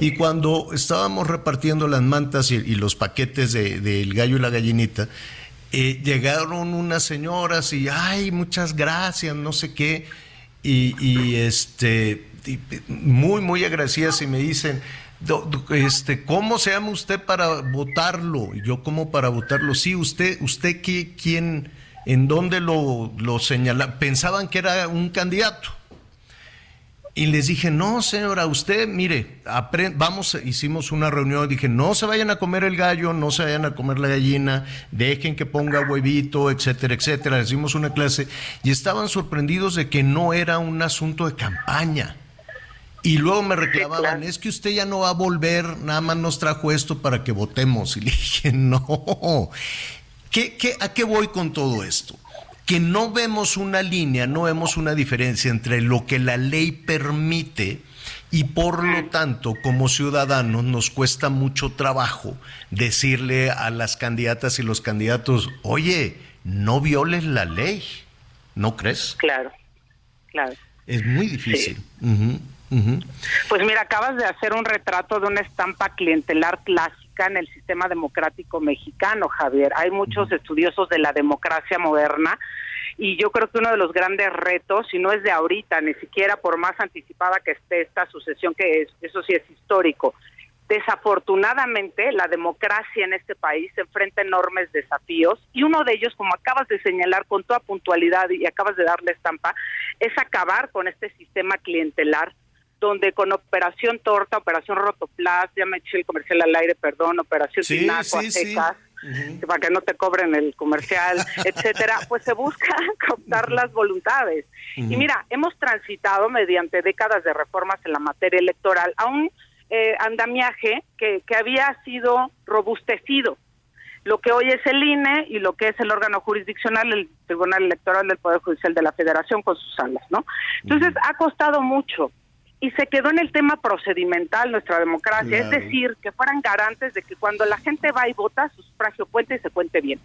Y cuando estábamos repartiendo las mantas y, los paquetes del gallo y la gallinita, eh, llegaron unas señoras y, ay, muchas gracias, no sé qué, y, este, muy, muy agradecidas y me dicen, este, ¿cómo se llama usted para votarlo? Y yo, ¿cómo para votarlo? Sí, usted, usted, ¿quién, en dónde lo, lo señala? Pensaban que era un candidato. Y les dije, no, señora, usted, mire, vamos, hicimos una reunión, dije, no se vayan a comer el gallo, no se vayan a comer la gallina, dejen que ponga huevito, etcétera, etcétera. Les dimos una clase y estaban sorprendidos de que no era un asunto de campaña. Y luego me reclamaban, es que usted ya no va a volver, nada más nos trajo esto para que votemos. Y le dije, no. ¿Qué, qué, ¿A qué voy con todo esto? Que no vemos una línea, no vemos una diferencia entre lo que la ley permite y por lo tanto como ciudadanos nos cuesta mucho trabajo decirle a las candidatas y los candidatos, oye, no violes la ley, ¿no crees? Claro, claro. Es muy difícil. Pues mira, acabas de hacer un retrato de una estampa clientelar clásica en el sistema democrático mexicano, Javier. Hay muchos estudiosos de la democracia moderna y yo creo que uno de los grandes retos, si no es de ahorita, ni siquiera por más anticipada que esté esta sucesión, que es, eso sí es histórico, desafortunadamente la democracia en este país se enfrenta a enormes desafíos y uno de ellos, como acabas de señalar con toda puntualidad y acabas de darle estampa, es acabar con este sistema clientelar donde con Operación Torta, Operación Rotoplas, ya me eché el comercial al aire, perdón, Operación sí, sí, para que no te cobren el comercial, etcétera, pues se busca captar las voluntades. Y mira, hemos transitado mediante décadas de reformas en la materia electoral a un eh, andamiaje que, que había sido robustecido. Lo que hoy es el INE y lo que es el órgano jurisdiccional, el Tribunal Electoral del Poder Judicial de la Federación con sus salas, ¿no? Entonces, ha costado mucho y se quedó en el tema procedimental nuestra democracia, es decir, que fueran garantes de que cuando la gente va y vota, su sufragio cuente y se cuente bien.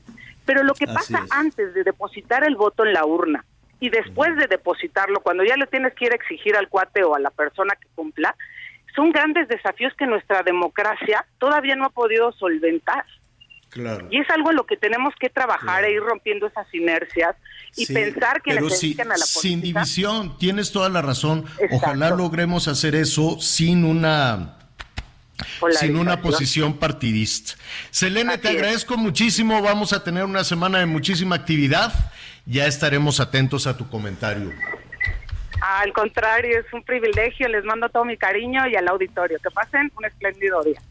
Pero lo que pasa antes de depositar el voto en la urna y después de depositarlo, cuando ya le tienes que ir a exigir al cuate o a la persona que cumpla, son grandes desafíos que nuestra democracia todavía no ha podido solventar. Y es algo en lo que tenemos que trabajar e ir rompiendo esas inercias y pensar que pero si, a la política. Sin división, tienes toda la razón. Ojalá logremos hacer eso sin una sin una posición partidista. Selene, te agradezco muchísimo. Vamos a tener una semana de muchísima actividad. Ya estaremos atentos a tu comentario. Al contrario, es un privilegio. Les mando todo mi cariño y al auditorio. Que pasen un espléndido día.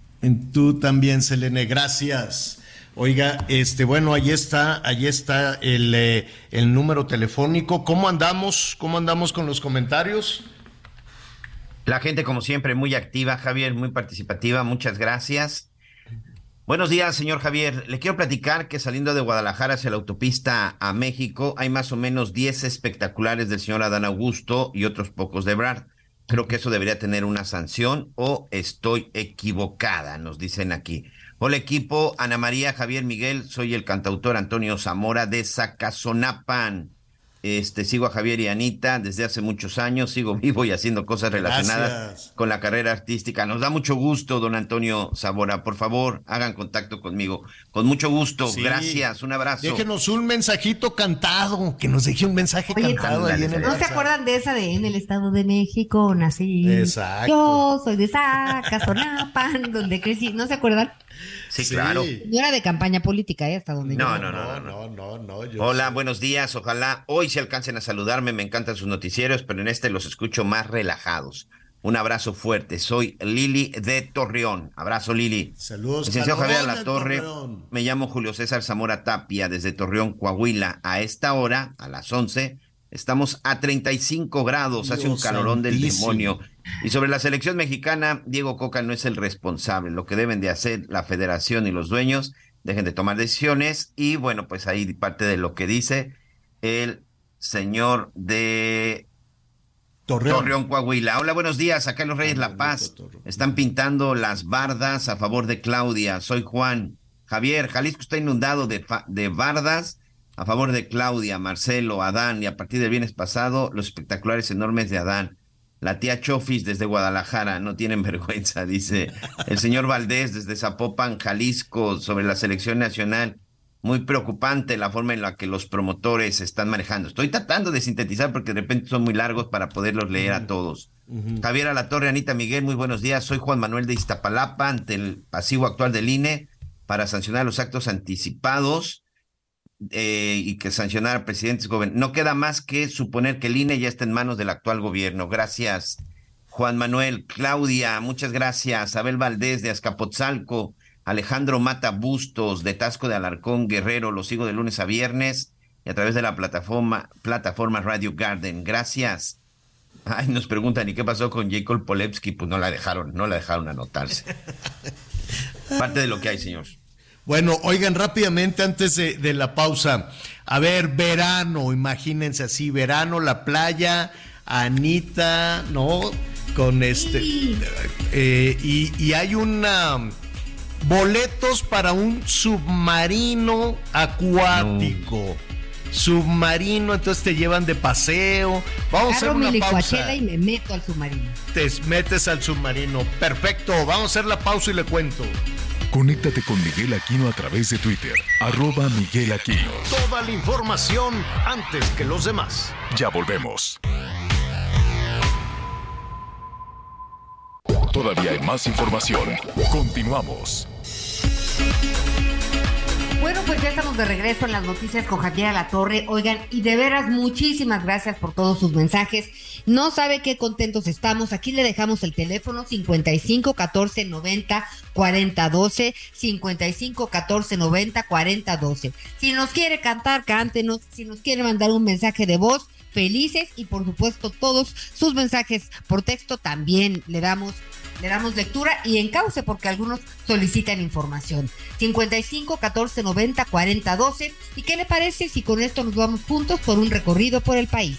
Tú también, Selene. Gracias. Oiga, este, bueno, ahí está, ahí está el, eh, el número telefónico. ¿Cómo andamos? ¿Cómo andamos con los comentarios? La gente, como siempre, muy activa, Javier, muy participativa. Muchas gracias. Buenos días, señor Javier. Le quiero platicar que saliendo de Guadalajara hacia la autopista a México hay más o menos 10 espectaculares del señor Adán Augusto y otros pocos de Brad. Creo que eso debería tener una sanción o estoy equivocada, nos dicen aquí. Hola equipo, Ana María, Javier Miguel, soy el cantautor Antonio Zamora de Zacazonapan. Este, sigo a Javier y Anita desde hace muchos años, sigo vivo y haciendo cosas relacionadas con la carrera artística. Nos da mucho gusto, don Antonio Zamora. Por favor, hagan contacto conmigo. Con mucho gusto. Gracias. Un abrazo. Déjenos un mensajito cantado, que nos deje un mensaje cantado ahí en el ¿No se acuerdan de esa de en el Estado de México nací? Exacto. Yo soy de Zacazonapan, donde crecí. ¿No se acuerdan? Sí, claro. No era de campaña política, ¿eh? Hasta donde no, no, no, no, no, no, Hola, buenos días. Ojalá hoy se alcancen a saludarme. Me encantan sus noticieros, pero en este los escucho más relajados. Un abrazo fuerte. Soy Lili de Torreón. Abrazo, Lili. Saludos. Licenciado Javier La Torre. Me llamo Julio César Zamora Tapia desde Torreón, Coahuila. A esta hora, a las 11, estamos a 35 grados. Hace un calorón del demonio. Y sobre la selección mexicana, Diego Coca no es el responsable. Lo que deben de hacer la federación y los dueños, dejen de tomar decisiones. Y bueno, pues ahí parte de lo que dice el señor de Torreón. Coahuila. Hola, buenos días. Acá en Los Reyes La Paz están pintando las bardas a favor de Claudia. Soy Juan. Javier, Jalisco está inundado de, de bardas a favor de Claudia, Marcelo, Adán y a partir del viernes pasado los espectaculares enormes de Adán. La tía Chofis desde Guadalajara, no tienen vergüenza, dice el señor Valdés desde Zapopan, Jalisco, sobre la selección nacional. muy preocupante la forma en la que los promotores están manejando. Estoy tratando de sintetizar porque de repente son muy largos para poderlos leer a todos. Javier Alatorre, Anita Miguel, muy buenos días. Soy Juan Manuel de Iztapalapa ante el pasivo actual del INE para sancionar los actos anticipados eh, y que sancionar a presidentes No queda más que suponer que el INE ya está en manos del actual gobierno. Gracias, Juan Manuel. Claudia, muchas gracias. Abel Valdés de Azcapotzalco. Alejandro Mata Bustos de Tasco de Alarcón Guerrero, los sigo de lunes a viernes y a través de la plataforma, plataforma Radio Garden. Gracias. Ay, nos preguntan, ¿y qué pasó con Jacob Polewski? Pues no la dejaron, no la dejaron anotarse. Parte de lo que hay, señor. Bueno, oigan rápidamente antes de, la pausa. A ver, verano, imagínense así, verano, la playa, Anita, ¿no? Con este. Eh, y, y hay una boletos para un submarino acuático. Submarino, entonces te llevan de paseo. Vamos a hacer una pausa. y me meto al submarino. Te metes al submarino. Perfecto. Vamos a hacer la pausa y le cuento. Conéctate con Miguel Aquino a través de Twitter, arroba Miguel Aquino. Toda la información antes que los demás. Ya volvemos. Todavía hay más información. Continuamos. Bueno, pues ya estamos de regreso en las noticias con Javier La Torre. Oigan, y de veras, muchísimas gracias por todos sus mensajes. No sabe qué contentos estamos. Aquí le dejamos el teléfono 55 14 90 40 12, 55 14 90 40 12. Si nos quiere cantar, cántenos. Si nos quiere mandar un mensaje de voz, felices. Y por supuesto, todos sus mensajes por texto también le damos le damos lectura y encauce porque algunos solicitan información. 55 14 90 40 12. ¿Y qué le parece si con esto nos vamos juntos por un recorrido por el país?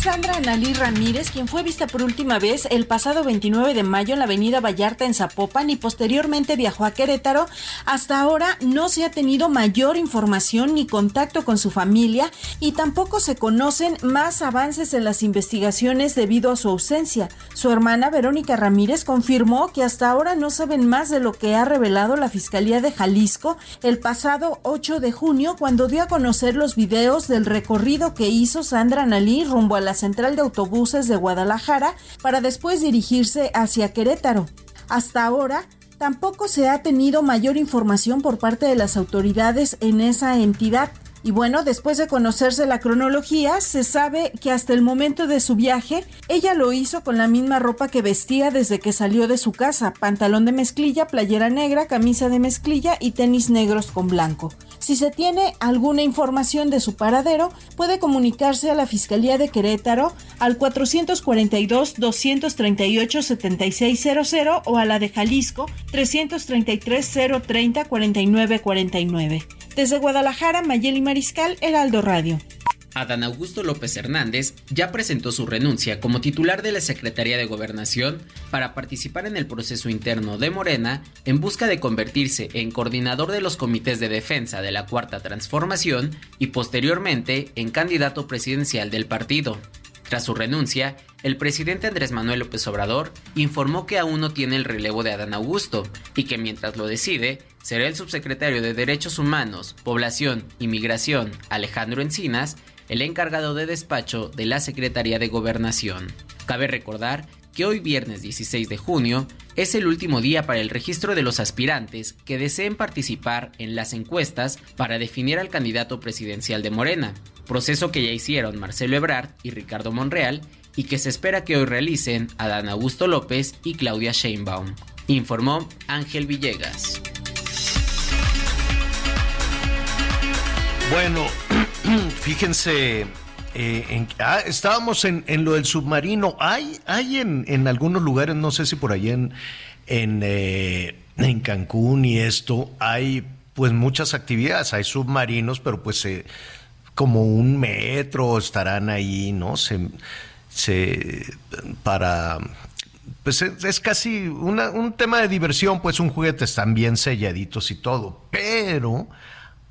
Sandra Analí Ramírez, quien fue vista por última vez el pasado 29 de mayo en la avenida Vallarta en Zapopan y posteriormente viajó a Querétaro, hasta ahora no se ha tenido mayor información ni contacto con su familia y tampoco se conocen más avances en las investigaciones debido a su ausencia. Su hermana Verónica Ramírez confirmó que hasta ahora no saben más de lo que ha revelado la Fiscalía de Jalisco el pasado 8 de junio cuando dio a conocer los videos del recorrido que hizo Sandra Analí rumbo a la central de autobuses de Guadalajara para después dirigirse hacia Querétaro. Hasta ahora, tampoco se ha tenido mayor información por parte de las autoridades en esa entidad. Y bueno, después de conocerse la cronología, se sabe que hasta el momento de su viaje, ella lo hizo con la misma ropa que vestía desde que salió de su casa, pantalón de mezclilla, playera negra, camisa de mezclilla y tenis negros con blanco. Si se tiene alguna información de su paradero, puede comunicarse a la Fiscalía de Querétaro al 442-238-7600 o a la de Jalisco 333-030-4949. Desde Guadalajara, Mayeli Mariscal, Heraldo Radio. Adán Augusto López Hernández ya presentó su renuncia como titular de la Secretaría de Gobernación para participar en el proceso interno de Morena en busca de convertirse en coordinador de los comités de defensa de la Cuarta Transformación y posteriormente en candidato presidencial del partido. Tras su renuncia, el presidente Andrés Manuel López Obrador informó que aún no tiene el relevo de Adán Augusto y que mientras lo decide, será el subsecretario de Derechos Humanos, Población y Migración, Alejandro Encinas, el encargado de despacho de la Secretaría de Gobernación. Cabe recordar que hoy viernes 16 de junio es el último día para el registro de los aspirantes que deseen participar en las encuestas para definir al candidato presidencial de Morena, proceso que ya hicieron Marcelo Ebrard y Ricardo Monreal y que se espera que hoy realicen Adán Augusto López y Claudia Sheinbaum, informó Ángel Villegas. Bueno, fíjense, eh, ah, estábamos en, lo del submarino. Hay, hay en, algunos lugares, no sé si por allá en, en, eh, en Cancún y esto, hay pues muchas actividades. Hay submarinos, pero pues como un metro estarán ahí, ¿no? Se, se para pues es, casi un tema de diversión, pues un juguete, están bien selladitos y todo, pero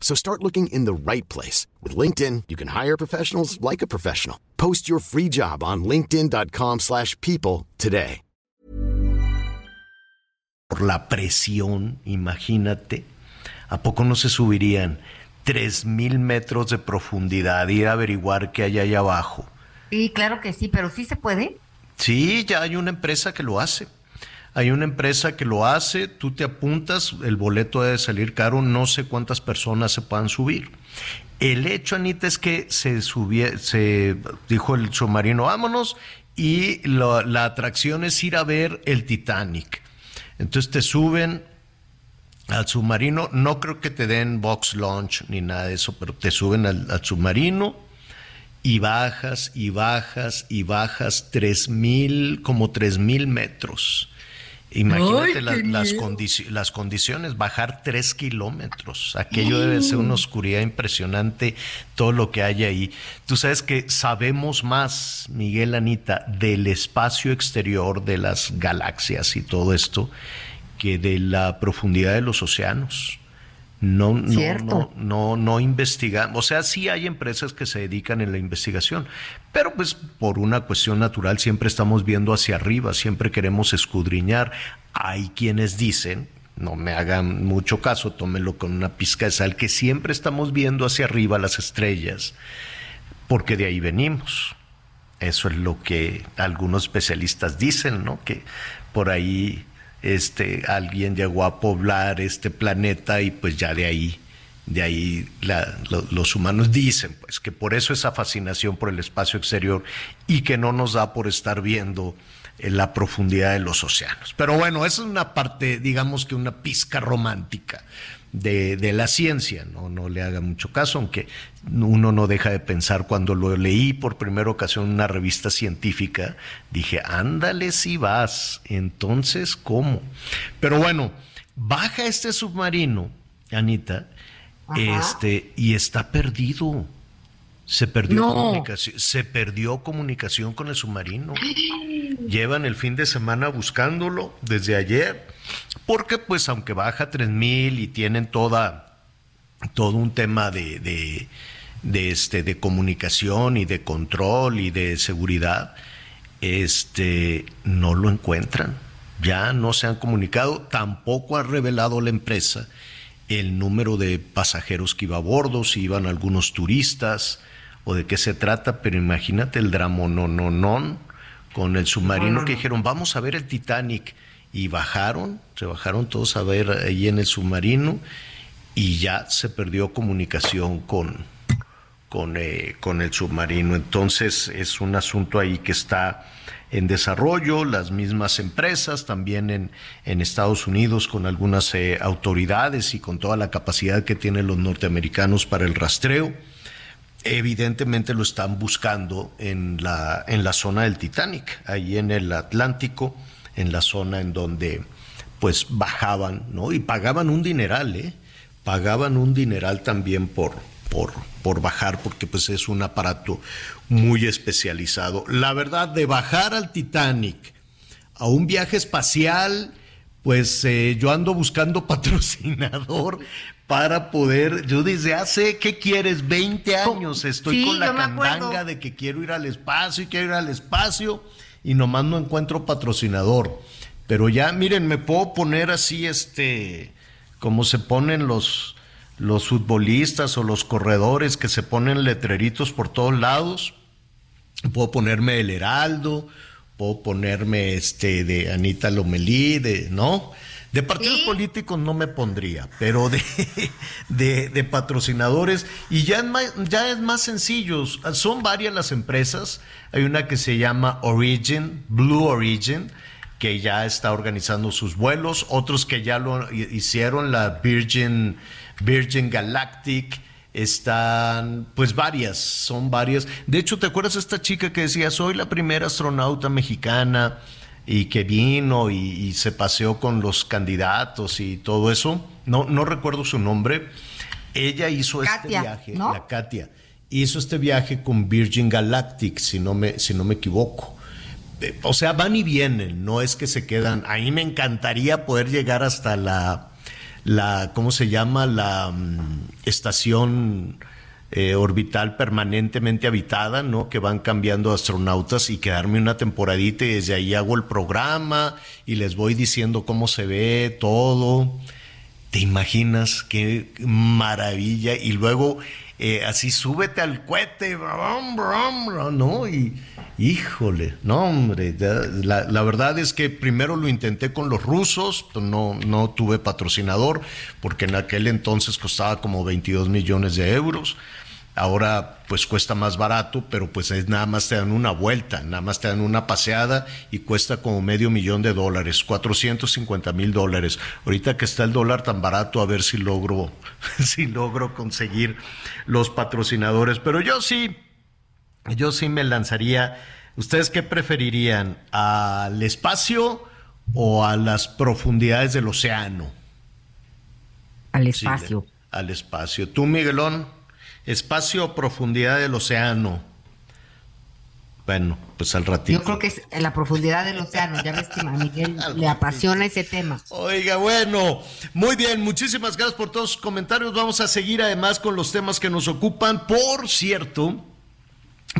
So start looking in the right place. With LinkedIn, you can hire professionals like a professional. Post your free job on linkedin.com slash people today. Por la presión, imagínate, ¿a poco no se subirían 3.000 metros de profundidad y ir a averiguar qué hay ahí abajo? Sí, claro que sí, pero sí se puede. Sí, ya hay una empresa que lo hace. Hay una empresa que lo hace, tú te apuntas, el boleto debe salir caro, no sé cuántas personas se puedan subir. El hecho, Anita, es que se subió, se dijo el submarino, vámonos, y la atracción es ir a ver el Titanic. Entonces te suben al submarino, no creo que te den box launch ni nada de eso, pero te suben al, al submarino y bajas y bajas y bajas tres mil, como tres mil metros. Imagínate Ay, la- qué las, condici- las condiciones, bajar tres kilómetros. Aquello debe ser una oscuridad impresionante, todo lo que hay ahí. Tú sabes que sabemos más, Miguel Anita, del espacio exterior, de las galaxias y todo esto, que de la profundidad de los océanos. No, no, no, no, no investigamos. O sea, sí hay empresas que se dedican en la investigación, pero pues por una cuestión natural siempre estamos viendo hacia arriba, siempre queremos escudriñar. Hay quienes dicen, no me hagan mucho caso, tómenlo con una pizca de sal, que siempre estamos viendo hacia arriba las estrellas, porque de ahí venimos. Eso es lo que algunos especialistas dicen, ¿no? Que por ahí este, alguien llegó a poblar este planeta y pues ya de ahí, de ahí los humanos dicen, pues que por eso esa fascinación por el espacio exterior y que no nos da por estar viendo en la profundidad de los océanos. Pero bueno, esa es una parte, digamos que una pizca romántica de, de la ciencia, ¿no? no le haga mucho caso, aunque uno no deja de pensar cuando lo leí por primera ocasión en una revista científica, dije, ándale si vas, entonces, ¿cómo? Pero bueno, baja este submarino, Anita, este, y está perdido. Se perdió No. comunicación, se perdió comunicación con el submarino. Llevan el fin de semana buscándolo desde ayer, porque pues aunque baja 3000 y tienen toda todo un tema de, de, de, este, de comunicación y de control y de seguridad, este, no lo encuentran. Ya no se han comunicado, tampoco ha revelado la empresa el número de pasajeros que iba a bordo, si iban algunos turistas o de qué se trata, pero imagínate el drama no, no, no, con el submarino No, no, que dijeron, vamos a ver el Titanic, y bajaron, se bajaron todos a ver ahí en el submarino, y ya se perdió comunicación con, con, eh, con el submarino. Entonces es un asunto ahí que está en desarrollo, las mismas empresas también en, en Estados Unidos con algunas eh, autoridades y con toda la capacidad que tienen los norteamericanos para el rastreo. Evidentemente lo están buscando en la, en la zona del Titanic, ahí en el Atlántico, en la zona en donde pues bajaban, ¿no? Y pagaban un dineral, ¿eh? Pagaban un dineral también por, por, por bajar, porque pues es un aparato muy especializado. La verdad, de bajar al Titanic a un viaje espacial, pues eh, yo ando buscando patrocinador para poder, yo desde hace, ¿qué quieres? 20 años estoy Sí, con la candanga de que quiero ir al espacio y quiero ir al espacio y nomás no encuentro patrocinador. Pero ya, miren, me puedo poner así, este, como se ponen los, los futbolistas o los corredores que se ponen letreritos por todos lados. Puedo ponerme el Heraldo, puedo ponerme este de Anita Lomelí, de, ¿no? De partidos políticos no me pondría, pero de, de, de patrocinadores. Y ya es, más, ya es más sencillo. Son varias las empresas. Hay una que se llama Origin, Blue Origin, que ya está organizando sus vuelos. Otros que ya lo hicieron, la Virgin, Virgin Galactic. Están, pues varias, son varias. De hecho, ¿te acuerdas de esta chica que decía, soy la primera astronauta mexicana? Y que vino y, se paseó con los candidatos y todo eso. No, no recuerdo su nombre. Ella hizo este viaje, la Katia, hizo este viaje con Virgin Galactic, si no me, si no me equivoco. Eh, o sea, van y vienen, no es que se quedan. A mí me encantaría poder llegar hasta la, la ¿cómo se llama? La mm, estación eh, orbital permanentemente habitada, ¿no? Que van cambiando astronautas y quedarme una temporadita y desde ahí hago el programa y les voy diciendo cómo se ve todo. ¿Te imaginas qué maravilla? Y luego eh, así súbete al cohete, ¿no? Y híjole, no, hombre, la, la, verdad es que primero lo intenté con los rusos, pues no, no tuve patrocinador, porque en aquel entonces costaba como 22 millones de euros. Ahora pues cuesta más barato, pero pues es nada más te dan una vuelta, nada más te dan una paseada y cuesta como medio millón de dólares, 450 mil dólares. Ahorita que está el dólar tan barato, a ver si logro, si logro conseguir los patrocinadores. Pero yo sí, yo sí me lanzaría. ¿Ustedes qué preferirían? ¿Al espacio o a las profundidades del océano? Al espacio. al espacio. ¿Tú, Miguelón? Espacio o profundidad del océano. Bueno, pues al ratito. Yo creo que es en la profundidad del océano. Ya ves que a Miguel le apasiona ese tema. Oiga, bueno, muy bien. Muchísimas gracias por todos sus comentarios. Vamos a seguir además con los temas que nos ocupan. Por cierto,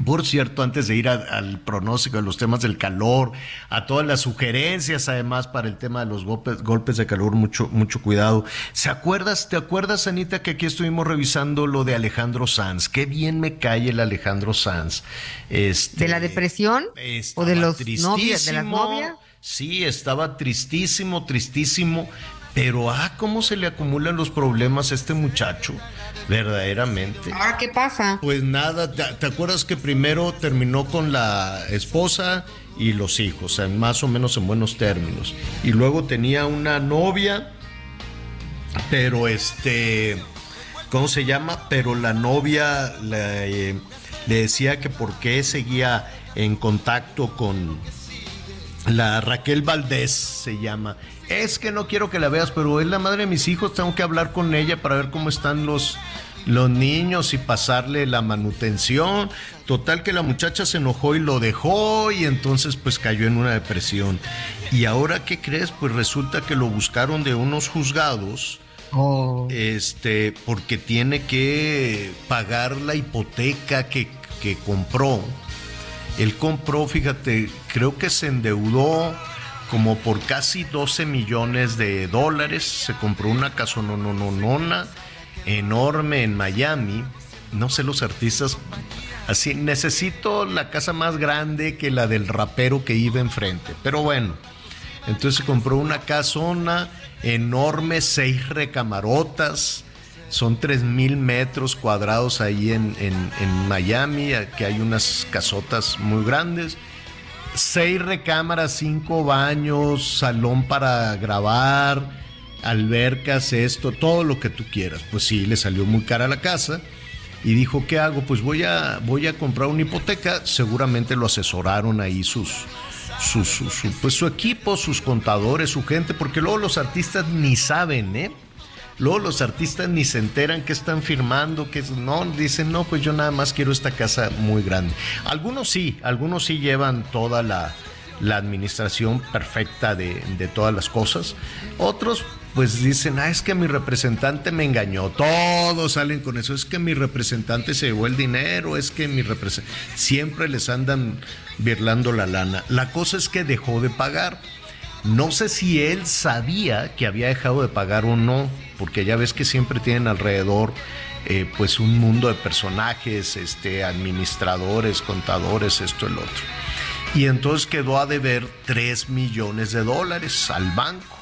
por cierto, antes de ir al pronóstico de los temas del calor, a todas las sugerencias, además, para el tema de los golpes, golpes de calor, mucho, mucho cuidado. ¿Se acuerdas, te acuerdas, Anita, que aquí estuvimos revisando lo de Alejandro Sanz? Qué bien me cae el Alejandro Sanz. Este, ¿De la depresión? ¿O de los novios, de las novias? Sí, estaba tristísimo, tristísimo. Pero, ah, cómo se le acumulan los problemas a este muchacho, verdaderamente. ¿Ahora qué pasa? Pues nada, ¿te, acuerdas que primero terminó con la esposa y los hijos, en más o menos en buenos términos? Y luego tenía una novia, pero este, ¿cómo se llama? Pero la novia le, le decía que por qué seguía en contacto con la Raquel Valdés, se llama es que no quiero que la veas, pero es la madre de mis hijos, tengo que hablar con ella para ver cómo están los, los niños y pasarle la manutención. Total que la muchacha se enojó y lo dejó y entonces pues cayó en una depresión. Y ahora, ¿qué crees? Pues resulta que lo buscaron de unos juzgados. Oh. Este, porque tiene que pagar la hipoteca que, que compró. Él compró, fíjate, creo que se endeudó como por casi 12 millones de dólares. Se compró una casonononona enorme en Miami. No sé los artistas. Así, necesito la casa más grande que la del rapero que iba enfrente. Pero bueno, entonces se compró una casona enorme, seis recamarotas. Son tres mil metros cuadrados ahí en, en, en Miami, que hay unas casotas muy grandes seis recámaras, cinco baños, salón para grabar, albercas, esto, todo lo que tú quieras. Pues sí, le salió muy cara la casa y dijo, ¿qué hago? Pues voy a, voy a comprar una hipoteca. Seguramente lo asesoraron ahí sus, pues su equipo, sus contadores, su gente, porque luego los artistas ni saben, ¿eh? Luego los artistas ni se enteran que están firmando, que no, dicen, no, pues yo nada más quiero esta casa muy grande. Algunos sí, algunos sí llevan toda la, administración perfecta de, de, todas las cosas. Otros pues dicen, ah, es que mi representante me engañó. Todos salen con eso, es que mi representante se llevó el dinero, es que mi representante... Siempre les andan birlando la lana. La cosa es que dejó de pagar. No sé si él sabía que había dejado de pagar o no porque ya ves que siempre tienen alrededor eh, pues un mundo de personajes, este, administradores, contadores, esto, el otro. Y entonces quedó a deber 3 millones de dólares al banco.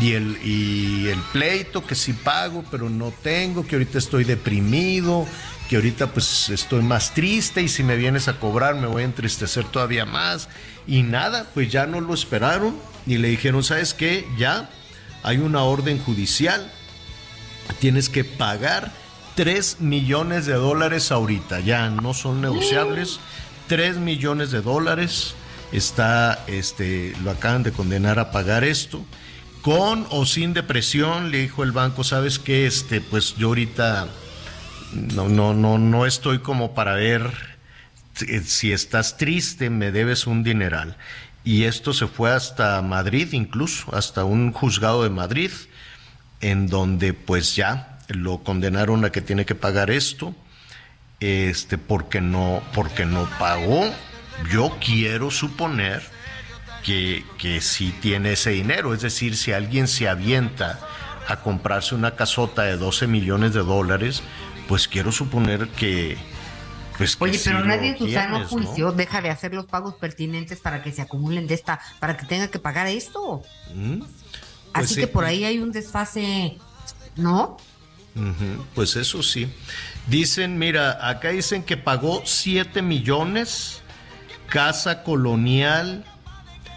Y el, y el pleito que sí pago, pero no tengo, que ahorita estoy deprimido, que ahorita pues estoy más triste y si me vienes a cobrar me voy a entristecer todavía más. Y nada, pues ya no lo esperaron y le dijeron, ¿sabes qué? Ya hay una orden judicial, tienes que pagar 3 millones de dólares ahorita, ya no son negociables, 3 millones de dólares está, este, lo acaban de condenar a pagar esto. Con o sin depresión, le dijo el banco, ¿sabes qué? Este, pues yo ahorita no, no, no, no estoy como para ver si estás triste, me debes un dineral. Y esto se fue hasta Madrid, incluso, hasta un juzgado de Madrid, en donde pues ya lo condenaron a que tiene que pagar esto, este, porque no, porque no pagó. Yo quiero suponer que, que sí tiene ese dinero. Es decir, si alguien se avienta a comprarse una casota de 12 millones de dólares, pues quiero suponer que... Pues Oye, pero nadie en su sano ¿no? juicio deja de hacer los pagos pertinentes para que se acumulen de esta, para que tenga que pagar esto. ¿Mm? Pues Así sí. que por ahí hay un desfase, ¿no? Pues eso sí. Dicen, mira, acá dicen que pagó 7 millones, casa colonial,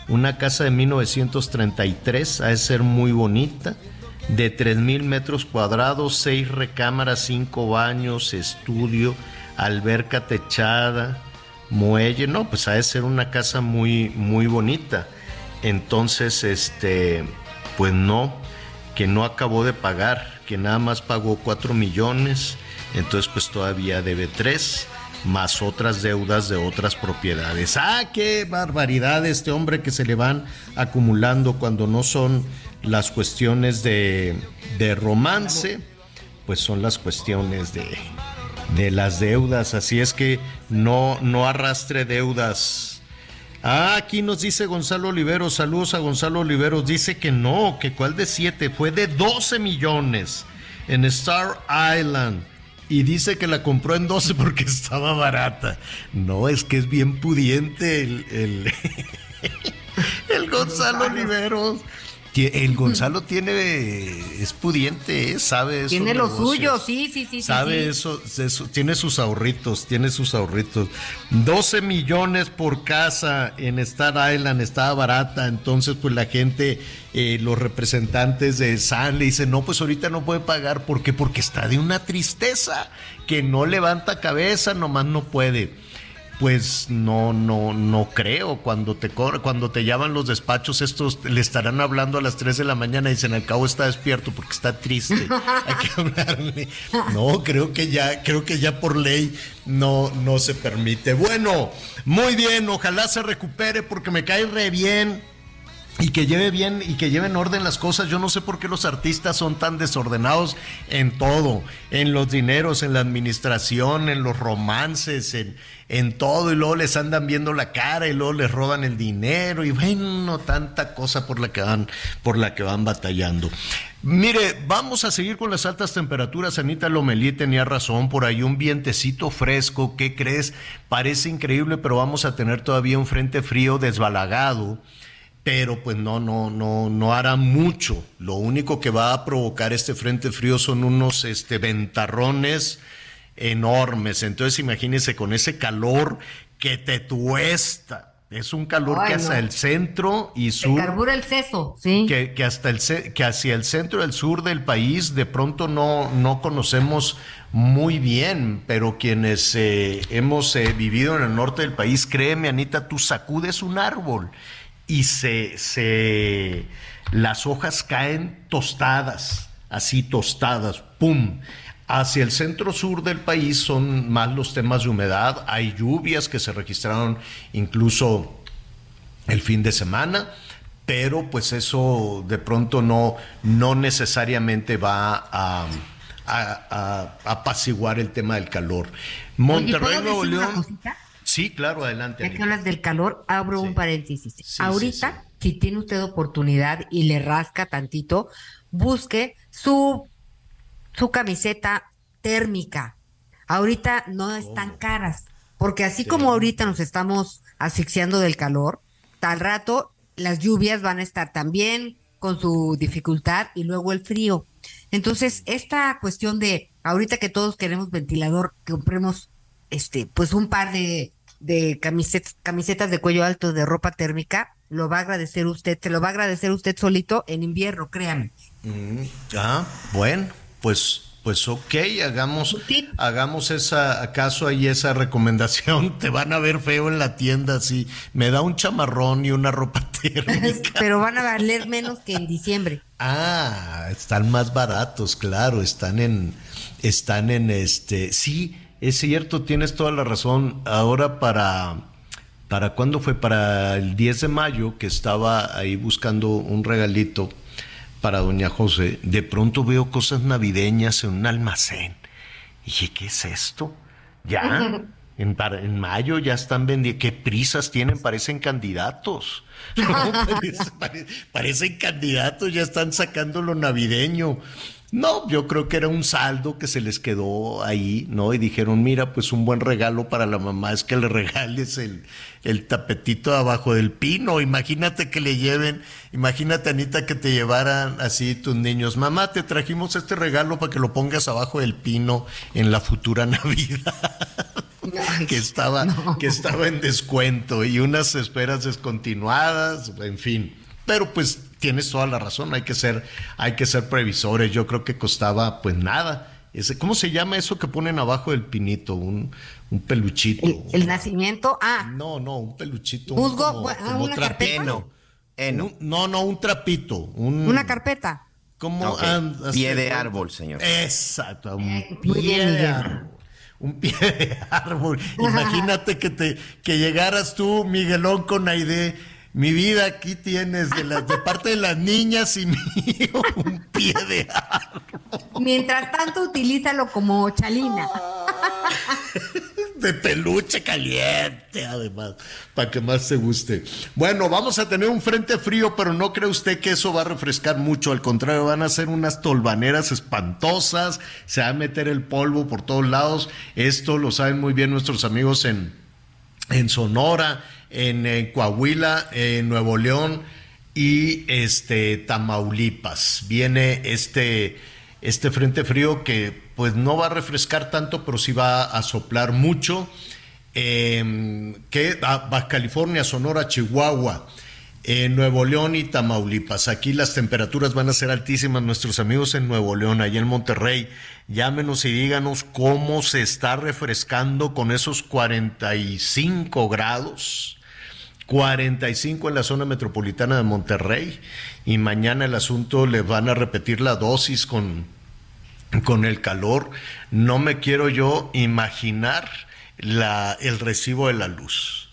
una casa de 1933, ha de ser muy bonita, de 3 mil metros cuadrados, 6 recámaras, 5 baños, estudio, alberca techada, muelle, no, pues ha de ser una casa muy, muy bonita. Entonces, este, pues no, que no acabó de pagar, que nada más pagó 4 millones, entonces pues todavía debe 3, más otras deudas de otras propiedades. ¡Ah, qué barbaridad este hombre que se le van acumulando cuando no son las cuestiones de, de romance, pues son las cuestiones de, de las deudas, así es que no, no arrastre deudas. Ah, aquí nos dice Gonzalo Oliveros, saludos a Gonzalo Oliveros, dice que no, que cuál de 7, fue de 12 millones en Star Island. Y dice que la compró en 12 porque estaba barata. No, es que es bien pudiente el, el, el Gonzalo Oliveros. El Gonzalo tiene, es pudiente, ¿eh? sabe eso. Tiene lo suyo, sí, sí, sí. sí, Sabe sí. eso, eso, tiene sus ahorritos, tiene sus ahorritos. 12 millones por casa en Star Island, estaba barata, entonces pues la gente, eh, los representantes de San le dicen, no, pues ahorita no puede pagar, ¿por qué? Porque está de una tristeza, que no levanta cabeza, nomás no puede. Pues no, no, no creo. Cuando te cuando te llaman los despachos, estos le estarán hablando a las 3 de la mañana y dicen al cabo está despierto porque está triste. Hay que hablarle. No, creo que ya, creo que ya por ley no, no se permite. Bueno, muy bien, ojalá se recupere porque me cae re bien. Y que lleve bien y que lleve en orden las cosas. Yo no sé por qué los artistas son tan desordenados en todo, en los dineros, en la administración, en los romances, en, en todo. Y luego les andan viendo la cara y luego les roban el dinero y bueno, tanta cosa por la que van, por la que van batallando. Mire, vamos a seguir con las altas temperaturas. Anita Lomelí tenía razón, por ahí un vientecito fresco. ¿Qué crees? Parece increíble, pero vamos a tener todavía un frente frío desbalagado pero pues no, no, no, no hará mucho. Lo único que va a provocar este frente frío son unos este, ventarrones enormes. Entonces imagínense con ese calor que te tuesta. Es un calor Ay, que no. hacia el centro y Se sur carbura el seso, sí. que, que hasta el que hacia el centro y el sur del país de pronto no, no conocemos muy bien, pero quienes eh, hemos eh, vivido en el norte del país, créeme, Anita, tú sacudes un árbol y se, se las hojas caen tostadas, así tostadas, ¡pum! Hacia el centro sur del país son más los temas de humedad, hay lluvias que se registraron incluso el fin de semana, pero pues eso de pronto no, no necesariamente va a, a- a- a apaciguar el tema del calor. Monterrey, ¿puedo Nuevo una León. Sí, claro, adelante. Ya que hablas del calor, abro un paréntesis. sí, Ahorita, si tiene usted oportunidad y le rasca tantito, busque su, su camiseta térmica. Ahorita no están caras, porque así como ahorita nos estamos asfixiando del calor, tal rato las lluvias van a estar también con su dificultad y luego el frío. Entonces, esta cuestión de ahorita que todos queremos ventilador, que compremos este, pues un par de, de camisetas, camisetas de cuello alto de ropa térmica, lo va a agradecer usted, se lo va a agradecer usted solito en invierno, créame. Mm, ah, bueno, pues Pues ok, hagamos, hagamos esa, acaso ahí esa recomendación. Te van a ver feo en la tienda así. Me da un chamarrón y una ropa térmica. Pero van a valer menos que en diciembre. Ah, están más baratos, claro, están en, están en este, sí, es cierto, tienes toda la razón. Ahora para, para cuándo fue, para el 10 de mayo, que estaba ahí buscando un regalito para doña José, de pronto veo cosas navideñas en un almacén. Y dije, ¿qué es esto? Ya, en, en mayo ya están vendiendo, qué prisas tienen, parecen candidatos. parecen candidatos, ya están sacando lo navideño. No, yo creo que era un saldo que se les quedó ahí, ¿no? Y dijeron, mira, pues un buen regalo para la mamá es que le regales el, el tapetito abajo del pino. Imagínate que le lleven, imagínate Anita que te llevaran así tus niños, mamá, te trajimos este regalo para que lo pongas abajo del pino en la futura Navidad. que estaba, que estaba en descuento y unas esperas descontinuadas, en fin. Pero pues tienes toda la razón, hay que ser, hay que ser previsores. Yo creo que costaba pues nada. Ese, ¿Cómo se llama eso que ponen abajo del pinito? Un, un peluchito. El, nacimiento, ah. No, no, un peluchito. Musgo, ah, una carpeta. no, no, un trapito. una carpeta. ¿Cómo Pie de árbol, señor. Exacto, un eh, pie de árbol. Un pie de árbol. Imagínate que te que llegaras tú, Miguelón, con Aide mi vida aquí tienes de, las, de parte de las niñas y mío un pie de árbol. Mientras tanto, utilízalo como chalina. De peluche caliente, además, para que más te guste. Bueno, vamos a tener un frente frío, pero no cree usted que eso va a refrescar mucho. Al contrario, van a ser unas tolvaneras espantosas, se va a meter el polvo por todos lados. Esto lo saben muy bien nuestros amigos en, en Sonora en, Coahuila, en Nuevo León y este Tamaulipas. Viene este, este frente frío que pues no va a refrescar tanto, pero sí va a soplar mucho. Eh, que Baja California, Sonora, Chihuahua en Nuevo León y Tamaulipas. Aquí las temperaturas van a ser altísimas. Nuestros amigos en Nuevo León, allá en Monterrey, llámenos y díganos cómo se está refrescando con esos 45 grados. 45 en la zona metropolitana de Monterrey y mañana el asunto le van a repetir la dosis con, con el calor. No me quiero yo imaginar la, el recibo de la luz.